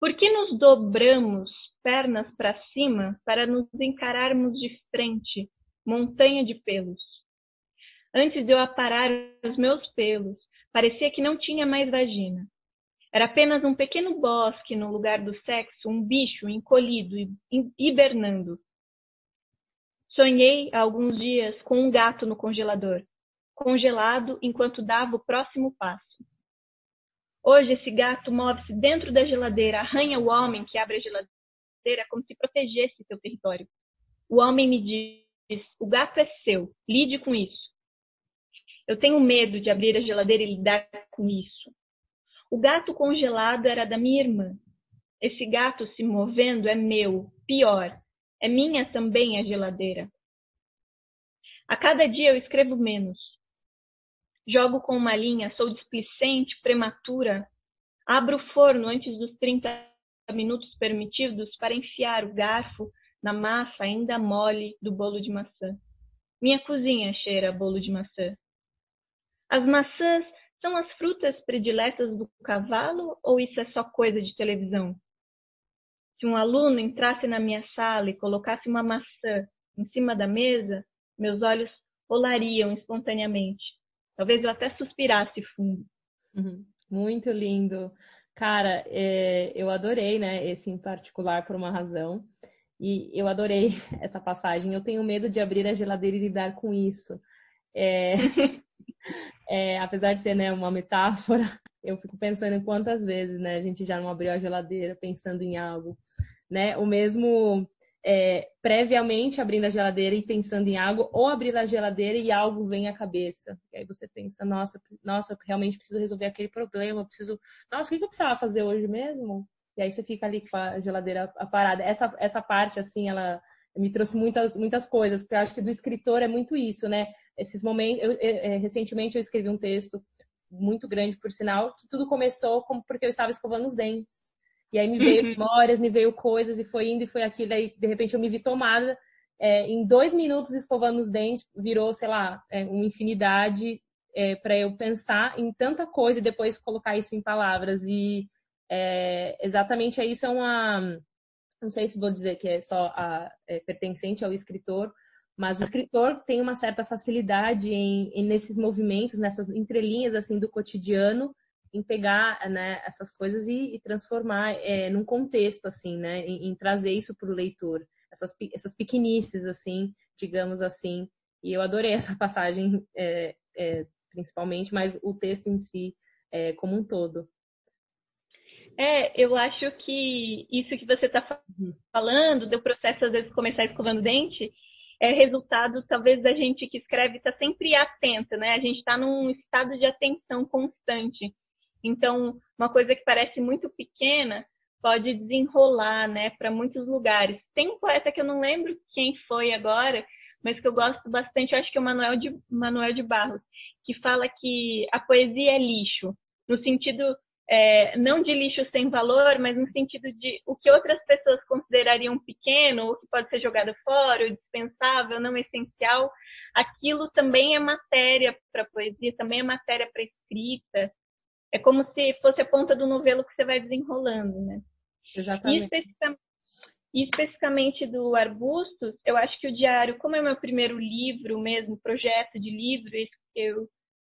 Por que nos dobramos pernas para cima para nos encararmos de frente, montanha de pelos? Antes de eu aparar os meus pelos, Parecia que não tinha mais vagina. Era apenas um pequeno bosque no lugar do sexo, um bicho encolhido e hibernando. Sonhei há alguns dias com um gato no congelador, congelado enquanto dava o próximo passo. Hoje esse gato move-se dentro da geladeira, arranha o homem que abre a geladeira como se protegesse seu território. O homem me diz: o gato é seu, lide com isso. Eu tenho medo de abrir a geladeira e lidar com isso. O gato congelado era da minha irmã. Esse gato se movendo é meu. Pior, é minha também a geladeira. A cada dia eu escrevo menos. Jogo com uma linha, sou displicente, prematura. Abro o forno antes dos 30 minutos permitidos para enfiar o garfo na massa ainda mole do bolo de maçã. Minha cozinha cheira a bolo de maçã. As maçãs são as frutas prediletas do cavalo ou isso é só coisa de televisão? Se um aluno entrasse na minha sala e colocasse uma maçã em cima da mesa, meus olhos rolariam espontaneamente. Talvez eu até suspirasse fundo. Uhum. Muito lindo. Cara, é, eu adorei, né, esse em particular por uma razão. E eu adorei essa passagem. Eu tenho medo de abrir a geladeira e lidar com isso. É, é, apesar de ser né, uma metáfora, eu fico pensando em quantas vezes né, a gente já não abriu a geladeira pensando em algo. Né? O mesmo é, previamente abrindo a geladeira e pensando em algo, ou abrir a geladeira e algo vem à cabeça. E aí você pensa, nossa, nossa, realmente preciso resolver aquele problema, preciso. Nossa, o que eu precisava fazer hoje mesmo? E aí você fica ali com a geladeira parada. Essa, essa parte, assim, ela me trouxe muitas, muitas coisas, porque eu acho que do escritor é muito isso, né? Esses momentos. Eu, é, recentemente eu escrevi um texto muito grande, por sinal, que tudo começou como porque eu estava escovando os dentes. E aí me veio uhum. memórias, me veio coisas, e foi indo e foi aquilo. Aí, de repente, eu me vi tomada. É, em dois minutos escovando os dentes, virou, sei lá, é, uma infinidade é, para eu pensar em tanta coisa e depois colocar isso em palavras. E é, exatamente isso é uma. Não sei se vou dizer que é só a, é, pertencente ao escritor, mas o escritor tem uma certa facilidade em, em nesses movimentos, nessas entrelinhas assim do cotidiano, em pegar né, essas coisas e, e transformar é, num contexto assim, né, em, em trazer isso para o leitor, essas, essas pequenices assim, digamos assim. E eu adorei essa passagem, é, é, principalmente, mas o texto em si é, como um todo. É, eu acho que isso que você está uhum. falando, do processo às vezes começar escovando dente, é resultado talvez da gente que escreve estar tá sempre atenta, né? A gente está num estado de atenção constante. Então, uma coisa que parece muito pequena pode desenrolar, né, para muitos lugares. Tem um poeta que eu não lembro quem foi agora, mas que eu gosto bastante, eu acho que é o Manuel de, Manuel de Barros, que fala que a poesia é lixo, no sentido é, não de lixo sem valor, mas no sentido de o que outras pessoas considerariam pequeno, o que pode ser jogado fora, o dispensável, não essencial, aquilo também é matéria para poesia, também é matéria para escrita. É como se fosse a ponta do novelo que você vai desenrolando, né? Exatamente. E especificamente do Arbustos, eu acho que o diário, como é meu primeiro livro mesmo, projeto de livro, eu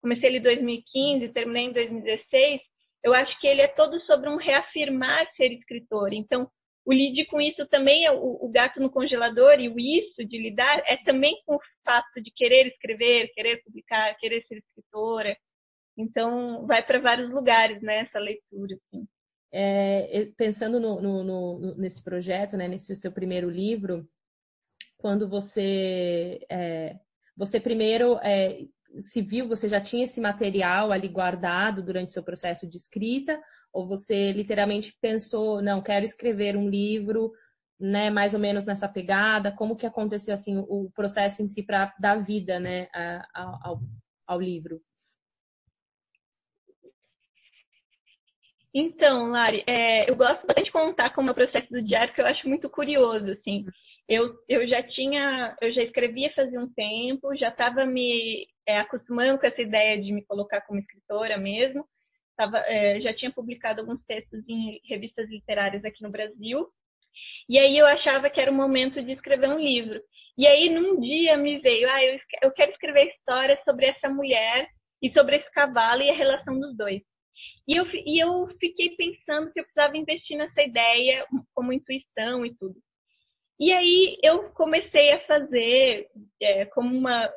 comecei ele em 2015, terminei em 2016, eu acho que ele é todo sobre um reafirmar ser escritor. Então, o lide com isso também é o, o, gato no congelador e o isso de lidar é também com o fato de querer escrever, querer publicar, querer ser escritora. Então, vai para vários lugares, né, essa leitura. Assim. É, pensando no, no, no, nesse projeto, né, nesse seu primeiro livro, quando você é, você primeiro é, viu, você já tinha esse material ali guardado durante seu processo de escrita, ou você literalmente pensou, não, quero escrever um livro, né, mais ou menos nessa pegada? Como que aconteceu assim o processo em si para dar vida, né, ao, ao livro? Então, Lari, é, eu gosto bastante de contar como é o processo do diário, que eu acho muito curioso, assim. Eu, eu já tinha, eu já escrevia fazia um tempo, já estava me é, acostumando com essa ideia de me colocar como escritora mesmo. Tava, é, já tinha publicado alguns textos em revistas literárias aqui no Brasil. E aí eu achava que era o momento de escrever um livro. E aí num dia me veio, ah, eu, eu quero escrever histórias sobre essa mulher e sobre esse cavalo e a relação dos dois. E eu, e eu fiquei pensando que eu precisava investir nessa ideia como intuição e tudo. E aí eu comecei a fazer, é, como, uma,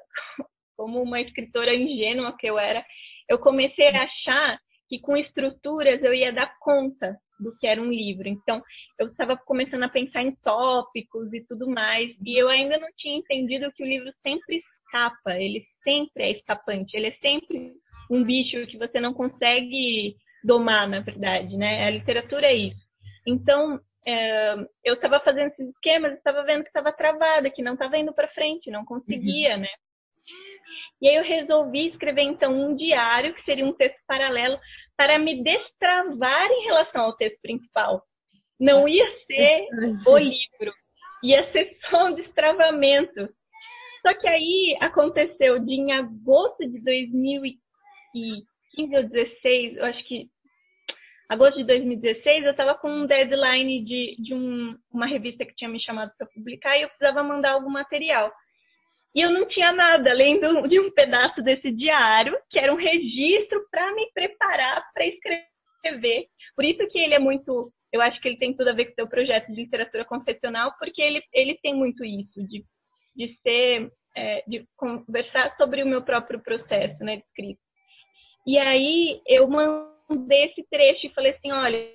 como uma escritora ingênua que eu era, eu comecei a achar que com estruturas eu ia dar conta do que era um livro. Então, eu estava começando a pensar em tópicos e tudo mais, e eu ainda não tinha entendido que o livro sempre escapa, ele sempre é escapante, ele é sempre um bicho que você não consegue domar, na verdade, né? A literatura é isso. Então, é, eu estava fazendo esses esquemas, estava vendo que estava travada, que não estava indo para frente, não conseguia, uhum. né? E aí eu resolvi escrever então um diário, que seria um texto paralelo, para me destravar em relação ao texto principal. Não ia ser o livro, ia ser só um destravamento. Só que aí aconteceu de em agosto de 2015 ou 2016, eu acho que agosto de 2016, eu estava com um deadline de, de um, uma revista que tinha me chamado para publicar e eu precisava mandar algum material. E eu não tinha nada, além de um pedaço desse diário, que era um registro para me preparar para escrever. Por isso que ele é muito, eu acho que ele tem tudo a ver com o seu projeto de literatura confessional, porque ele, ele tem muito isso, de, de ser, é, de conversar sobre o meu próprio processo né, de escrita. E aí eu mandei esse trecho e falei assim, olha,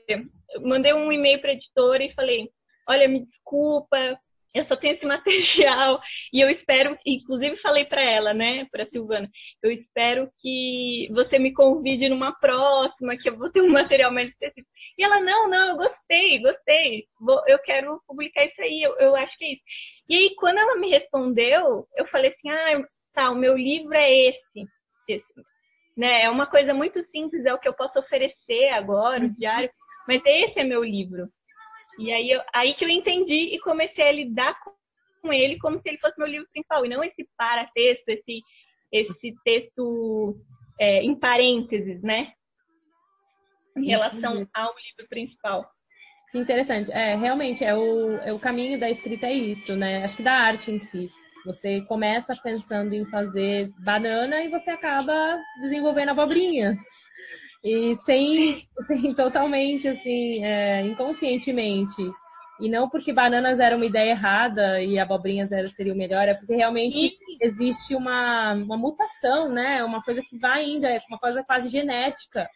mandei um e-mail para editora e falei, olha, me desculpa, eu só tenho esse material e eu espero, inclusive falei para ela, né, para Silvana, eu espero que você me convide numa próxima, que eu vou ter um material mais específico. E ela, não, não, eu gostei, gostei, vou, eu quero publicar isso aí, eu, eu acho que é isso. E aí, quando ela me respondeu, eu falei assim, ah, tá, o meu livro é esse, esse né? É uma coisa muito simples, é o que eu posso oferecer agora, o uhum. diário, mas esse é meu livro. E aí, eu, aí que eu entendi e comecei a lidar com ele como se ele fosse meu livro principal, e não esse paratexto, esse, esse texto é, em parênteses, né? Em relação uhum. ao livro principal. Sim, interessante. É, realmente, é o, é o caminho da escrita é isso, né? Acho que da arte em si. Você começa pensando em fazer banana e você acaba desenvolvendo abobrinhas. E sem, sem totalmente, assim, é, inconscientemente. E não porque bananas era uma ideia errada e abobrinhas era, seria o melhor, é porque realmente Sim. existe uma, uma mutação, né? Uma coisa que vai indo, é uma coisa quase genética.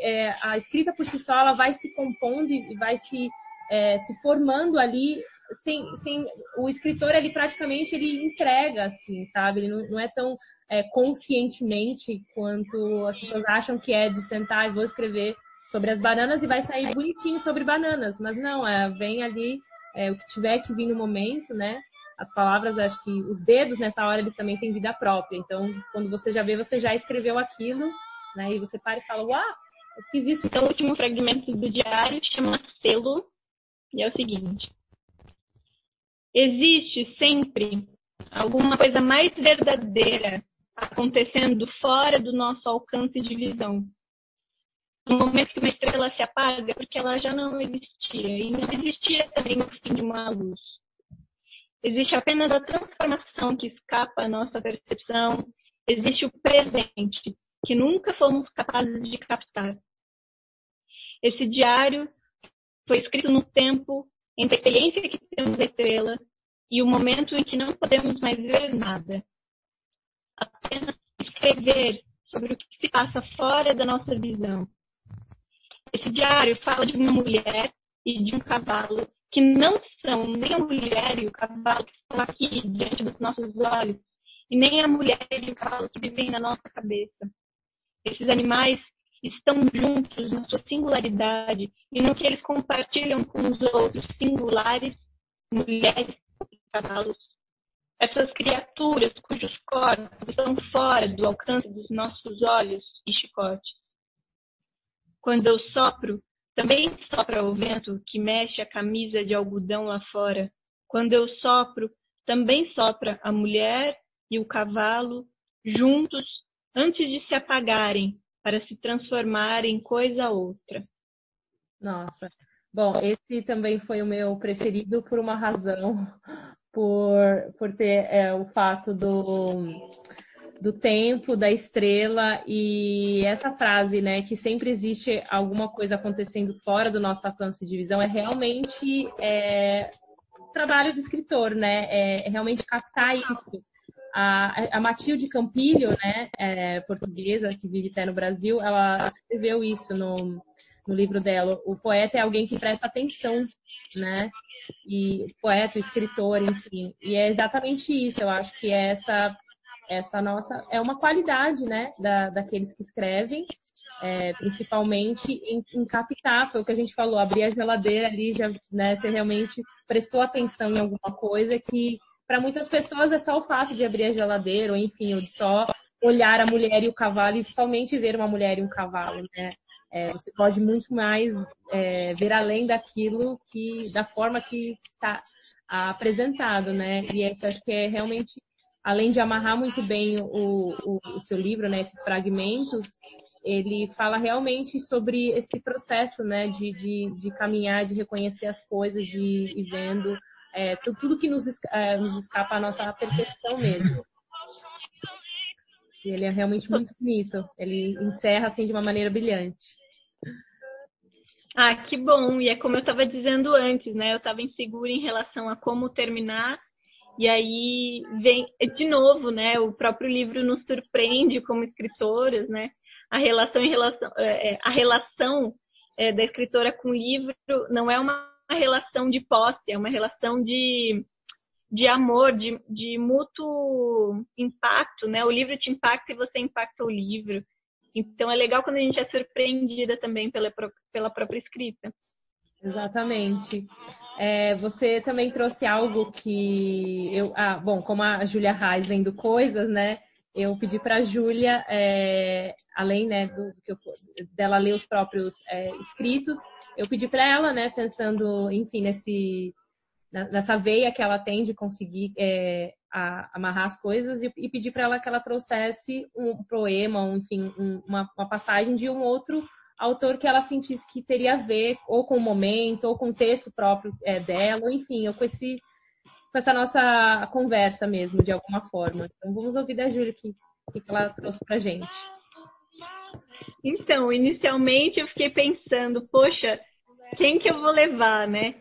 É, a escrita por si só, ela vai se compondo e vai se, é, se formando ali sem, sem o escritor ele praticamente ele entrega assim sabe? Ele não, não é tão é, conscientemente quanto as pessoas acham que é de sentar e vou escrever sobre as bananas e vai sair bonitinho sobre bananas. Mas não é vem ali é, o que tiver que vir no momento né? As palavras acho que os dedos nessa hora eles também têm vida própria. Então quando você já vê você já escreveu aquilo né? E você para e fala uau eu fiz isso então o último fragmento do diário chama selo e é o seguinte existe sempre alguma coisa mais verdadeira acontecendo fora do nosso alcance de visão. No momento que uma estrela se apaga, é porque ela já não existia, e não existia também o fim de uma luz. Existe apenas a transformação que escapa à nossa percepção, existe o presente, que nunca fomos capazes de captar. Esse diário foi escrito no tempo entre a experiência que temos da estrela e o momento em que não podemos mais ver nada. Apenas escrever sobre o que se passa fora da nossa visão. Esse diário fala de uma mulher e de um cavalo que não são nem a mulher e o cavalo que estão aqui diante dos nossos olhos, e nem a mulher e o cavalo que vivem na nossa cabeça. Esses animais estão juntos na sua singularidade e no que eles compartilham com os outros singulares, mulheres e cavalos. Essas criaturas cujos corpos estão fora do alcance dos nossos olhos e chicotes. Quando eu sopro, também sopra o vento que mexe a camisa de algodão lá fora. Quando eu sopro, também sopra a mulher e o cavalo juntos antes de se apagarem para se transformar em coisa outra. Nossa. Bom, esse também foi o meu preferido por uma razão, por, por ter é, o fato do do tempo, da estrela e essa frase, né, que sempre existe alguma coisa acontecendo fora do nosso alcance de visão, é realmente é, trabalho do escritor, né, é, é realmente captar isso. A, a Matilde Campilho, né, é, portuguesa, que vive até no Brasil, ela escreveu isso no, no livro dela. O poeta é alguém que presta atenção, né, e poeta, escritor, enfim. E é exatamente isso, eu acho que é essa essa nossa é uma qualidade, né, da, daqueles que escrevem, é, principalmente em, em, captar, foi o que a gente falou, abrir a geladeira ali, já, né, você realmente prestou atenção em alguma coisa que para muitas pessoas é só o fato de abrir a geladeira, ou enfim, ou de só olhar a mulher e o cavalo e somente ver uma mulher e um cavalo, né? É, você pode muito mais é, ver além daquilo que, da forma que está apresentado, né? E isso acho que é realmente além de amarrar muito bem o, o, o seu livro, né, esses fragmentos, ele fala realmente sobre esse processo, né, de, de, de caminhar, de reconhecer as coisas, de ir vendo é, tudo que nos, é, nos escapa à nossa percepção mesmo. E ele é realmente muito bonito. Ele encerra assim de uma maneira brilhante. Ah, que bom! E é como eu estava dizendo antes, né? Eu estava insegura em relação a como terminar e aí vem de novo, né? O próprio livro nos surpreende como escritoras, né? A relação em relação é, é, a relação é, da escritora com o livro não é uma relação de posse, é uma relação de de amor, de, de mútuo impacto, né? O livro te impacta e você impacta o livro. Então é legal quando a gente é surpreendida também pela, pela própria escrita. Exatamente. É, você também trouxe algo que eu. Ah, bom, como a Júlia Reis lendo coisas, né? Eu pedi para a Júlia, é, além né, do, eu, dela ler os próprios é, escritos, eu pedi para ela, né, pensando, enfim, nesse, nessa veia que ela tem de conseguir é, a, amarrar as coisas, e, e pedi para ela que ela trouxesse um poema, um, enfim, um, uma, uma passagem de um outro autor que ela sentisse que teria a ver ou com o momento, ou com o texto próprio é, dela, enfim, com, esse, com essa nossa conversa mesmo, de alguma forma. Então vamos ouvir da Júlia o que, que ela trouxe pra gente. Então, inicialmente eu fiquei pensando, poxa, quem que eu vou levar, né?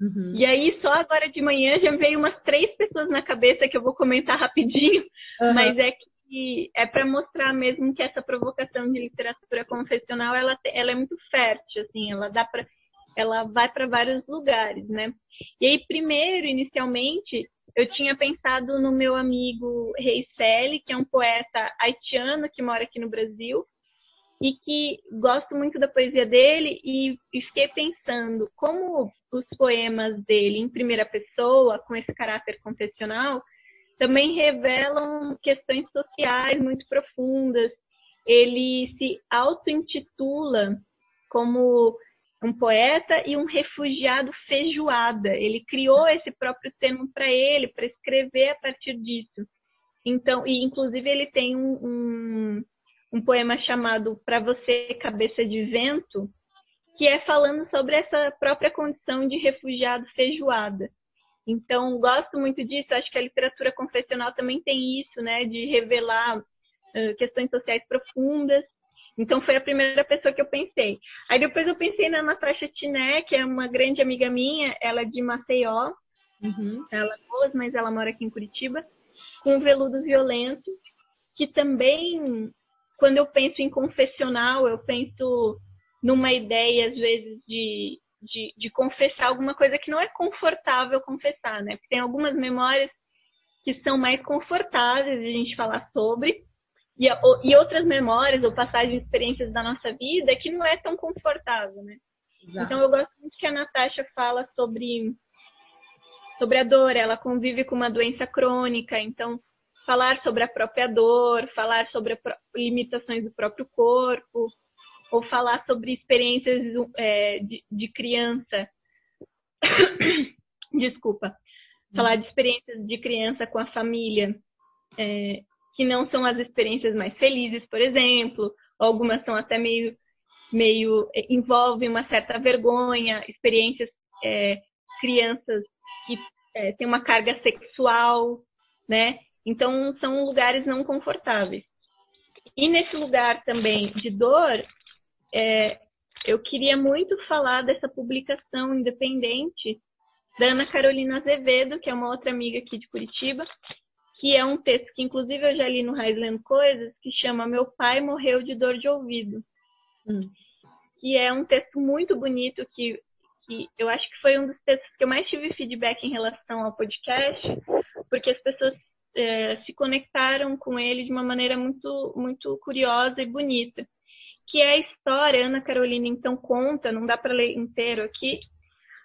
Uhum. E aí, só agora de manhã já veio umas três pessoas na cabeça que eu vou comentar rapidinho, uhum. mas é que é para mostrar mesmo que essa provocação de literatura confessional ela, ela é muito fértil, assim, ela dá para ela vai para vários lugares, né? E aí, primeiro, inicialmente, eu tinha pensado no meu amigo Rei Selle, que é um poeta haitiano que mora aqui no Brasil e que gosto muito da poesia dele e fiquei pensando como os poemas dele em primeira pessoa, com esse caráter confessional, também revelam questões sociais muito profundas. Ele se auto-intitula como um poeta e um refugiado feijoada. Ele criou esse próprio termo para ele, para escrever a partir disso. Então, e inclusive ele tem um, um, um poema chamado Para Você Cabeça de Vento, que é falando sobre essa própria condição de refugiado feijoada. Então, gosto muito disso. Acho que a literatura confessional também tem isso, né, de revelar uh, questões sociais profundas. Então foi a primeira pessoa que eu pensei. Aí depois eu pensei na Natasha Tiné, que é uma grande amiga minha, ela é de Maceió. Uhum. Ela é boa, mas ela mora aqui em Curitiba, com veludo violento, que também, quando eu penso em confessional, eu penso numa ideia, às vezes, de, de, de confessar alguma coisa que não é confortável confessar, né? Porque tem algumas memórias que são mais confortáveis de a gente falar sobre, e, e outras memórias ou passagens, experiências da nossa vida que não é tão confortável, né? Exato. Então eu gosto muito que a Natasha fala sobre sobre a dor, ela convive com uma doença crônica, então falar sobre a própria dor, falar sobre as limitações do próprio corpo, ou falar sobre experiências é, de, de, criança. Desculpa. Falar de experiências de criança com a família. É, que não são as experiências mais felizes, por exemplo, algumas são até meio, meio eh, envolvem uma certa vergonha, experiências é, crianças que é, têm uma carga sexual, né? Então são lugares não confortáveis. E nesse lugar também de dor, é, eu queria muito falar dessa publicação independente da Ana Carolina Azevedo, que é uma outra amiga aqui de Curitiba, que é um texto que, inclusive, eu já li no Highland Coisas, que chama Meu Pai Morreu de Dor de Ouvido. Hum. Que é um texto muito bonito, que, que eu acho que foi um dos textos que eu mais tive feedback em relação ao podcast, porque as pessoas é, se conectaram com ele de uma maneira muito, muito curiosa e bonita. Que é a história, Ana Carolina então conta, não dá para ler inteiro aqui,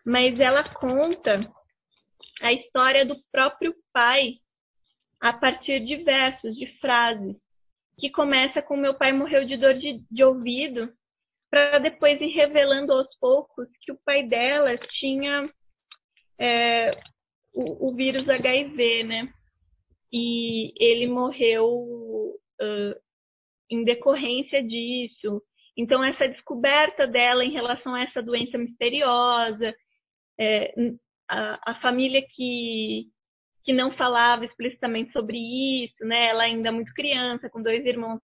mas ela conta a história do próprio pai a partir de versos, de frases, que começa com meu pai morreu de dor de, de ouvido, para depois ir revelando aos poucos que o pai dela tinha é, o, o, vírus HIV, né? E ele morreu uh, em decorrência disso. Então, essa descoberta dela em relação a essa doença misteriosa, é, a, a família que, que não falava explicitamente sobre isso, né? Ela ainda muito criança, com dois irmãos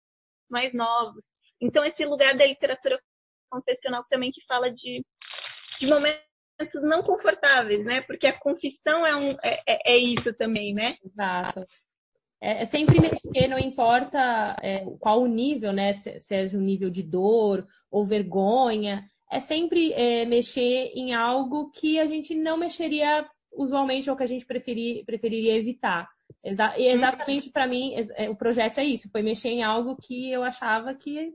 mais novos. Então, esse lugar da literatura confessional também que fala de, de momentos não confortáveis, né? Porque a confissão é, um, é, é, é isso também, né? Exato. É, é sempre mexer, não importa é, qual o nível, né? Se, se é um nível de dor ou vergonha, é sempre é, mexer em algo que a gente não mexeria usualmente é o que a gente preferir, preferiria evitar. Exa e exatamente para mim, é, o projeto é isso, foi mexer em algo que eu achava que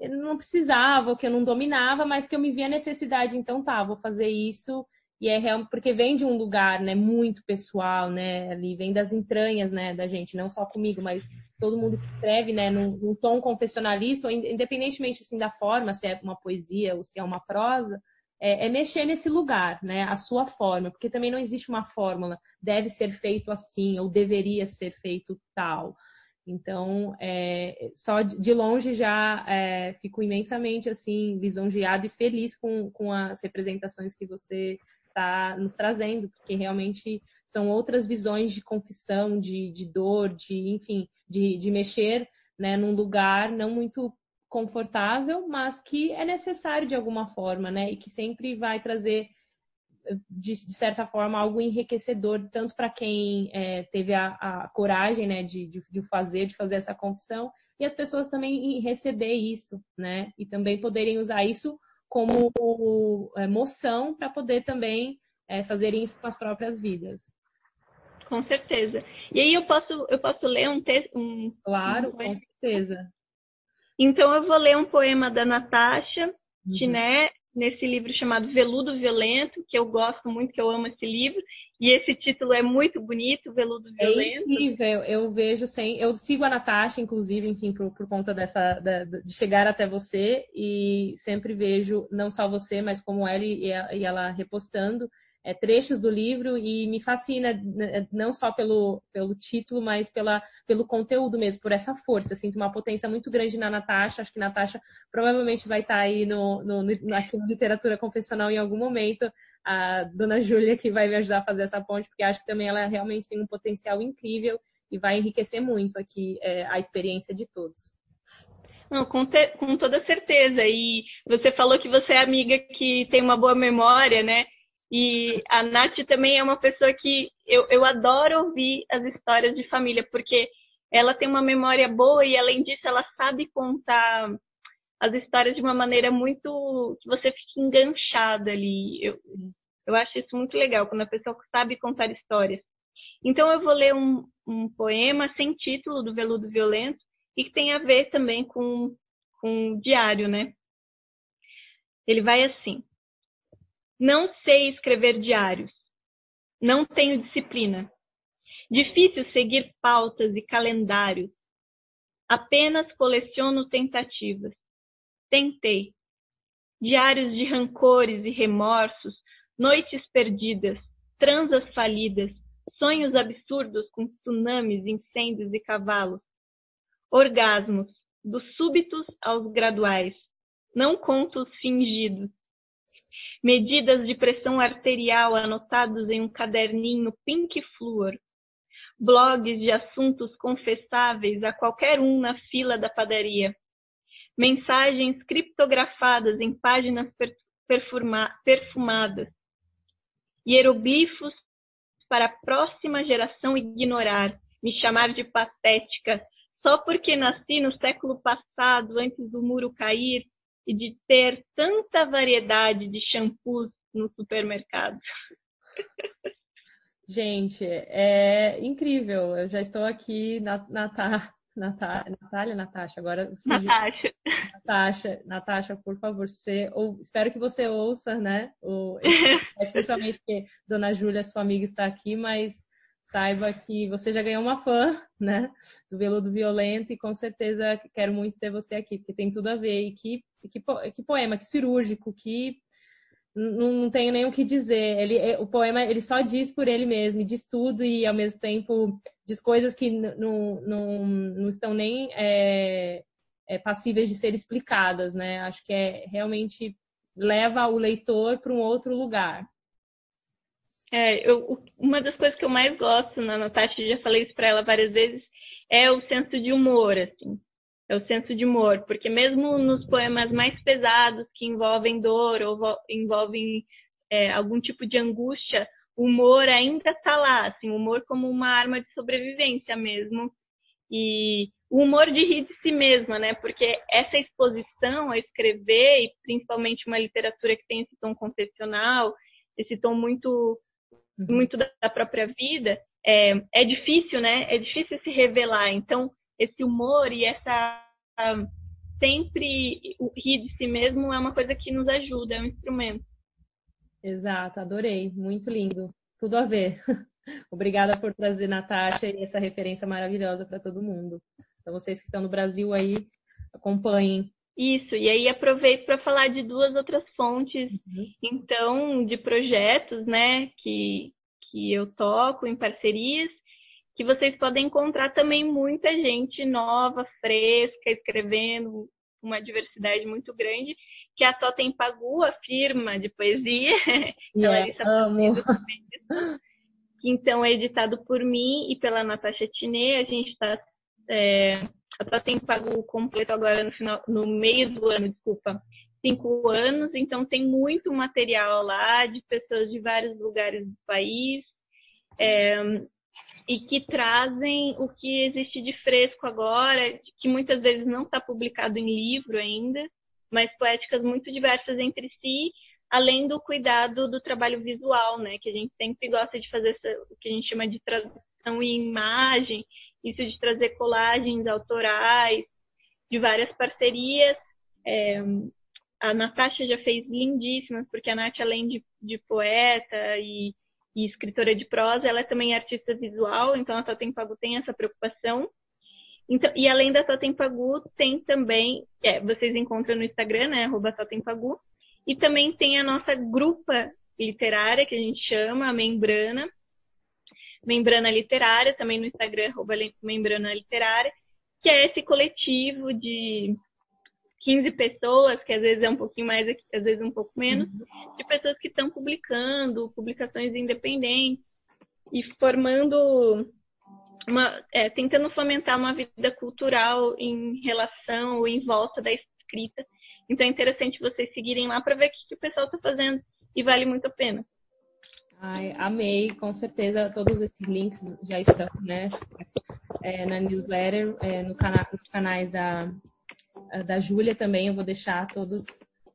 não precisava, que eu não dominava, mas que eu me via necessidade, então tá, vou fazer isso. E é real, porque vem de um lugar, né, muito pessoal, né, ali vem das entranhas, né, da gente, não só comigo, mas todo mundo que escreve, né, num, num tom confessionalista, independentemente assim da forma, se é uma poesia ou se é uma prosa, é, é, mexer nesse lugar, né? A sua forma, porque também não existe uma fórmula, deve ser feito assim, ou deveria ser feito tal. Então, é, só de longe já é, fico imensamente assim lisonjeada e feliz com, com as representações que você está nos trazendo, porque realmente são outras visões de confissão, de, de dor, de enfim, de, de mexer né, num lugar não muito confortável, mas que é necessário de alguma forma, né? E que sempre vai trazer, de, de certa forma, algo enriquecedor, tanto para quem é, teve a, a, coragem, né, de, de, de fazer, de fazer essa confissão, e as pessoas também receber isso, né? E também poderem usar isso como é, moção para poder também é, fazer isso com as próprias vidas. Com certeza. E aí eu posso, eu posso ler um texto? Um, claro, um com certeza. Então eu vou ler um poema da Natasha uhum. Tiné, nesse livro chamado Veludo Violento, que eu gosto muito, que eu amo esse livro. E esse título é muito bonito, Veludo é Violento. É incrível, eu vejo sem. Eu sigo a Natasha, inclusive, enfim, por, por conta dessa. Da, de chegar até você, e sempre vejo não só você, mas como ela e, e ela repostando é, trechos do livro e me fascina né, não só pelo, pelo título, mas pela, pelo conteúdo mesmo, por essa força. Sinto uma potência muito grande na Natasha. Acho que Natasha provavelmente vai estar aí no, no, no, aqui no Literatura Confessional em algum momento. A dona Júlia que vai me ajudar a fazer essa ponte, porque acho que também ela realmente tem um potencial incrível e vai enriquecer muito aqui é, a experiência de todos. Não, com, te, com toda certeza. E você falou que você é amiga que tem uma boa memória, né? E a Nath também é uma pessoa que eu, eu adoro ouvir as histórias de família, porque ela tem uma memória boa e, além disso, ela sabe contar as histórias de uma maneira muito. que você fica enganchada ali. Eu, eu acho isso muito legal, quando a pessoa sabe contar histórias. Então, eu vou ler um, um poema sem título do Veludo Violento e que tem a ver também com, com o diário, né? Ele vai assim. Não sei escrever diários. Não tenho disciplina. Difícil seguir pautas e calendários. Apenas coleciono tentativas. Tentei. Diários de rancores e remorsos, noites perdidas, transas falidas, sonhos absurdos com tsunamis, incêndios e cavalos. Orgasmos, dos súbitos aos graduais. Não contos fingidos, medidas de pressão arterial anotados em um caderninho pink fluor, blogs de assuntos confessáveis a qualquer um na fila da padaria, mensagens criptografadas em páginas perfumadas, hieroglifos para a próxima geração ignorar, me chamar de patética, só porque nasci no século passado, antes do muro cair, e de ter tanta variedade de shampoos no supermercado. Gente, é incrível. Eu já estou aqui na, na, Natália, Natasha, agora. Natasha. Natasha, Natasha, por favor, você, ou, espero que você ouça, né? O, especialmente porque Dona Júlia, sua amiga, está aqui, mas saiba que você já ganhou uma fã, né? Do Veludo Violento e com certeza quero muito ter você aqui, porque tem tudo a ver. E que, que, que poema, que cirúrgico, que não, não tenho nem o que dizer. Ele, é, o poema ele só diz por ele mesmo, diz tudo e ao mesmo tempo diz coisas que não, não, não estão nem é, é, passíveis de ser explicadas, né? Acho que é realmente leva o leitor para um outro lugar. É, eu, uma das coisas que eu mais gosto na Natasha, já falei isso para ela várias vezes, é o senso de humor, assim. É o senso de humor, porque mesmo nos poemas mais pesados que envolvem dor ou envolvem é, algum tipo de angústia, o humor ainda está lá, assim, o humor como uma arma de sobrevivência mesmo. E o humor de rir de si mesma, né? Porque essa exposição a escrever, e principalmente uma literatura que tem esse tom confessional, esse tom muito Uhum. muito da própria vida, é, é difícil, né? É difícil se revelar. Então, esse humor e essa sempre rir de si mesmo é uma coisa que nos ajuda, é um instrumento. Exato, adorei, muito lindo, tudo a ver. Obrigada por trazer Natasha e essa referência maravilhosa para todo mundo. Então, vocês que estão no Brasil aí, acompanhem isso, e aí aproveito para falar de duas outras fontes, uhum. então, de projetos, né, que, que eu toco em parcerias, que vocês podem encontrar também muita gente nova, fresca, escrevendo uma diversidade muito grande, que a Totem Pagu, a firma de poesia, yeah, que então é editado por mim e pela Natasha Tiné, a gente está é, ela tem pago completo agora no, final, no meio do ano, desculpa, cinco anos, então tem muito material lá de pessoas de vários lugares do país. É, e que trazem o que existe de fresco agora, que muitas vezes não está publicado em livro ainda, mas poéticas muito diversas entre si, além do cuidado do trabalho visual, né, que a gente sempre gosta de fazer essa, o que a gente chama de tradução em imagem, isso de trazer colagens autorais, de várias parcerias. É, a Natasha já fez lindíssimas, porque a Nath, além de, de poeta e, e, escritora de prosa, ela é também artista visual, então a Totem Pagu tem essa preocupação. Então, e além da Totem Pagu, tem também, é, vocês encontram no Instagram, né, arroba Totem Pagu, e também tem a nossa grupa literária, que a gente chama, a Membrana, Membrana Literária, também no Instagram, arroba Membrana Literária, que é esse coletivo de 15 pessoas, que às vezes é um pouquinho mais, às vezes um pouco menos, de pessoas que estão publicando, publicações independentes e formando uma, é, tentando fomentar uma vida cultural em relação ou em volta da escrita. Então é interessante vocês seguirem lá para ver o que, que o pessoal está fazendo e vale muito a pena. Ai, amei, com certeza todos esses links já estão, né, é, na newsletter, é, no cana nos canais da, da Júlia também, eu vou deixar todos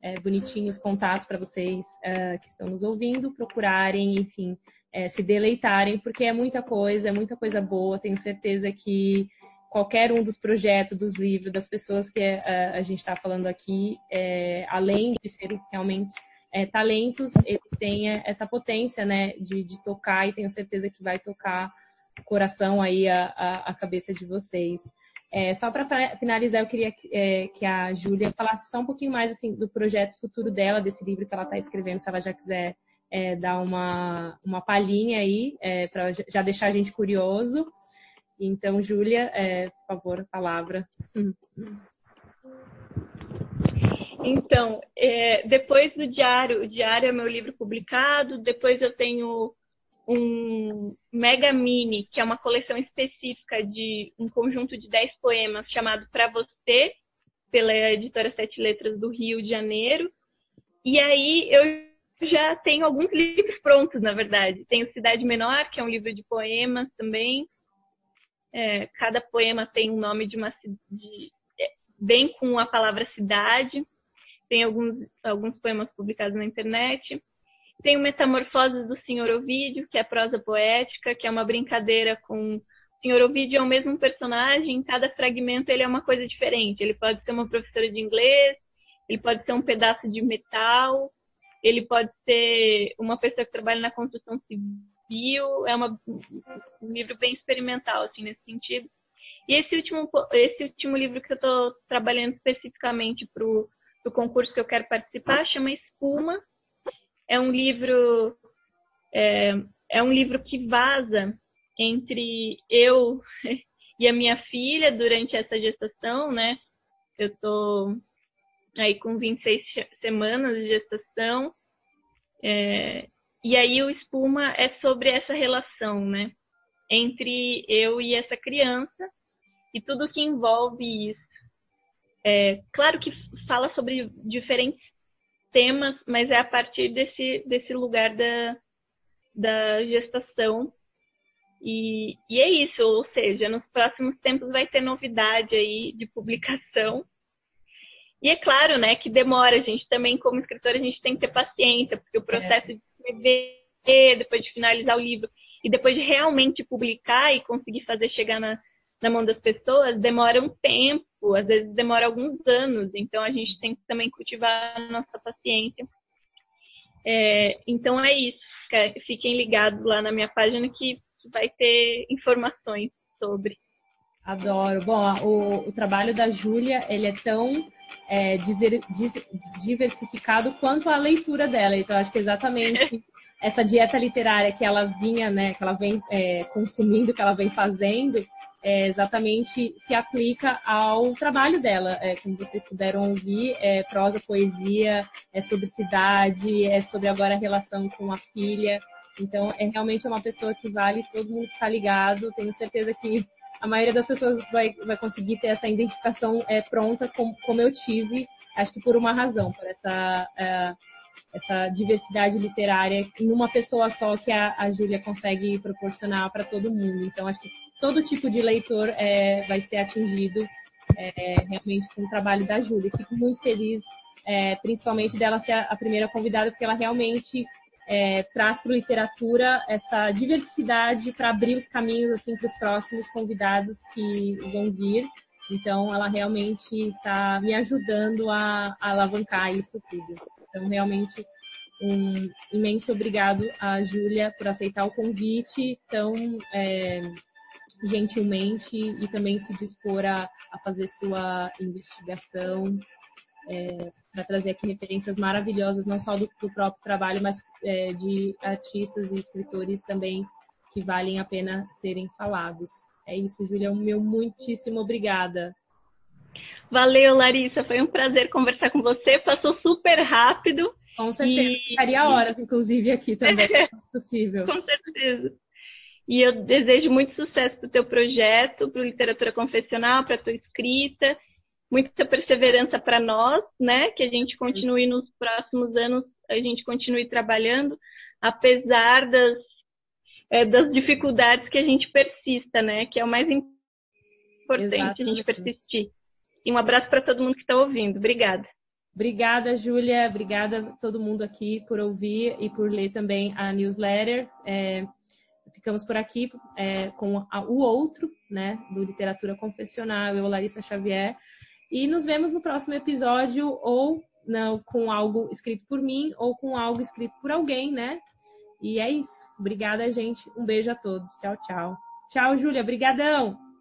é, bonitinhos contatos para vocês é, que estão nos ouvindo, procurarem, enfim, é, se deleitarem, porque é muita coisa, é muita coisa boa, tenho certeza que qualquer um dos projetos, dos livros, das pessoas que é, a gente está falando aqui, além de serem realmente é, talentos, eles têm essa potência, né, de, de, tocar e tenho certeza que vai tocar o coração aí, a, a, a cabeça de vocês. É, só para finalizar, eu queria que, é, que a Júlia falasse só um pouquinho mais assim, do projeto futuro dela, desse livro que ela está escrevendo, se ela já quiser é, dar uma, uma palhinha aí, é, para já deixar a gente curioso. Então, Júlia, é, por favor, a palavra. Então, é, depois do diário, o diário é meu livro publicado, depois eu tenho um Mega Mini, que é uma coleção específica de um conjunto de 10 poemas chamado Para Você, pela editora Sete Letras do Rio de Janeiro. E aí eu já tenho alguns livros prontos, na verdade. Tenho Cidade Menor, que é um livro de poemas também. É, cada poema tem um nome de uma de, é, bem com a palavra cidade tem alguns, alguns poemas publicados na internet. Tem o Metamorfoses do Senhor Ovídio, que é prosa poética, que é uma brincadeira com. O Senhor Ovídio é o mesmo personagem, em cada fragmento ele é uma coisa diferente. Ele pode ser uma professora de inglês, ele pode ser um pedaço de metal, ele pode ser uma pessoa que trabalha na construção civil. É uma, um livro bem experimental, assim, nesse sentido. E esse último, esse último livro que eu estou trabalhando especificamente para o concurso que eu quero participar, chama Espuma. É um livro é, é um livro que vaza entre eu e a minha filha durante essa gestação, né? Eu tô aí com 26 semanas de gestação. É, e aí o Espuma é sobre essa relação, né? Entre eu e essa criança e tudo que envolve isso. É, claro que fala sobre diferentes temas, mas é a partir desse, desse lugar da, da gestação. E, e é isso, ou seja, nos próximos tempos vai ter novidade aí de publicação. E é claro, né, que demora, a gente também, como escritora, a gente tem que ter paciência, porque o processo é. de escrever, depois de finalizar o livro, e depois de realmente publicar e conseguir fazer chegar na, na mão das pessoas demora um tempo, às vezes demora alguns anos, então a gente tem que também cultivar a nossa paciência. É, então é isso, fiquem ligados lá na minha página que vai ter informações sobre. Adoro. Bom, o, o trabalho da Júlia, ele é tão é, dizer, diversificado quanto a leitura dela. Então, acho que exatamente essa dieta literária que ela vinha, né, que ela vem é, consumindo, que ela vem fazendo, é, exatamente se aplica ao trabalho dela. É, como vocês puderam ouvir, é prosa, poesia, é sobre cidade, é sobre agora a relação com a filha. Então, é realmente uma pessoa que vale todo mundo estar ligado. Tenho certeza que a maioria das pessoas vai, vai conseguir ter essa identificação é, pronta, com, como eu tive, acho que por uma razão, por essa, é, essa diversidade literária numa pessoa só que a, a Júlia consegue proporcionar para todo mundo. Então, acho que todo tipo de leitor é, vai ser atingido é, realmente com o trabalho da Júlia. Fico muito feliz, é, principalmente dela ser a, primeira convidada, porque ela realmente é, traz para a literatura essa diversidade para abrir os caminhos assim para os próximos convidados que vão vir. Então, ela realmente está me ajudando a, a alavancar isso tudo. Então, realmente, um imenso obrigado a Júlia por aceitar o convite tão é, gentilmente e também se dispor a, a fazer sua investigação, é, para trazer aqui referências maravilhosas, não só do, do próprio trabalho, mas é, de artistas e escritores também que valem a pena serem falados. É isso, Julia, meu muitíssimo obrigada. Valeu, Larissa, foi um prazer conversar com você, passou super rápido. Com certeza, e... ficaria horas, inclusive, aqui também, se possível. com certeza. E eu desejo muito sucesso para o teu projeto, para Literatura Confessional, para a tua escrita, muita perseverança para nós, né? Que a gente continue nos próximos anos, a gente continue trabalhando, apesar das, é, das dificuldades que a gente persista, né? Que é o mais importante a gente persistir. E um abraço para todo mundo que está ouvindo. Obrigada. Obrigada, Júlia. Obrigada a todo mundo aqui por ouvir e por ler também a newsletter. É, ficamos por aqui é, com a, o outro, né, do Literatura Confessional, eu, Larissa Xavier. E nos vemos no próximo episódio, ou não, com algo escrito por mim, ou com algo escrito por alguém, né? E é isso. Obrigada, gente. Um beijo a todos. Tchau, tchau. Tchau, Júlia. Brigadão.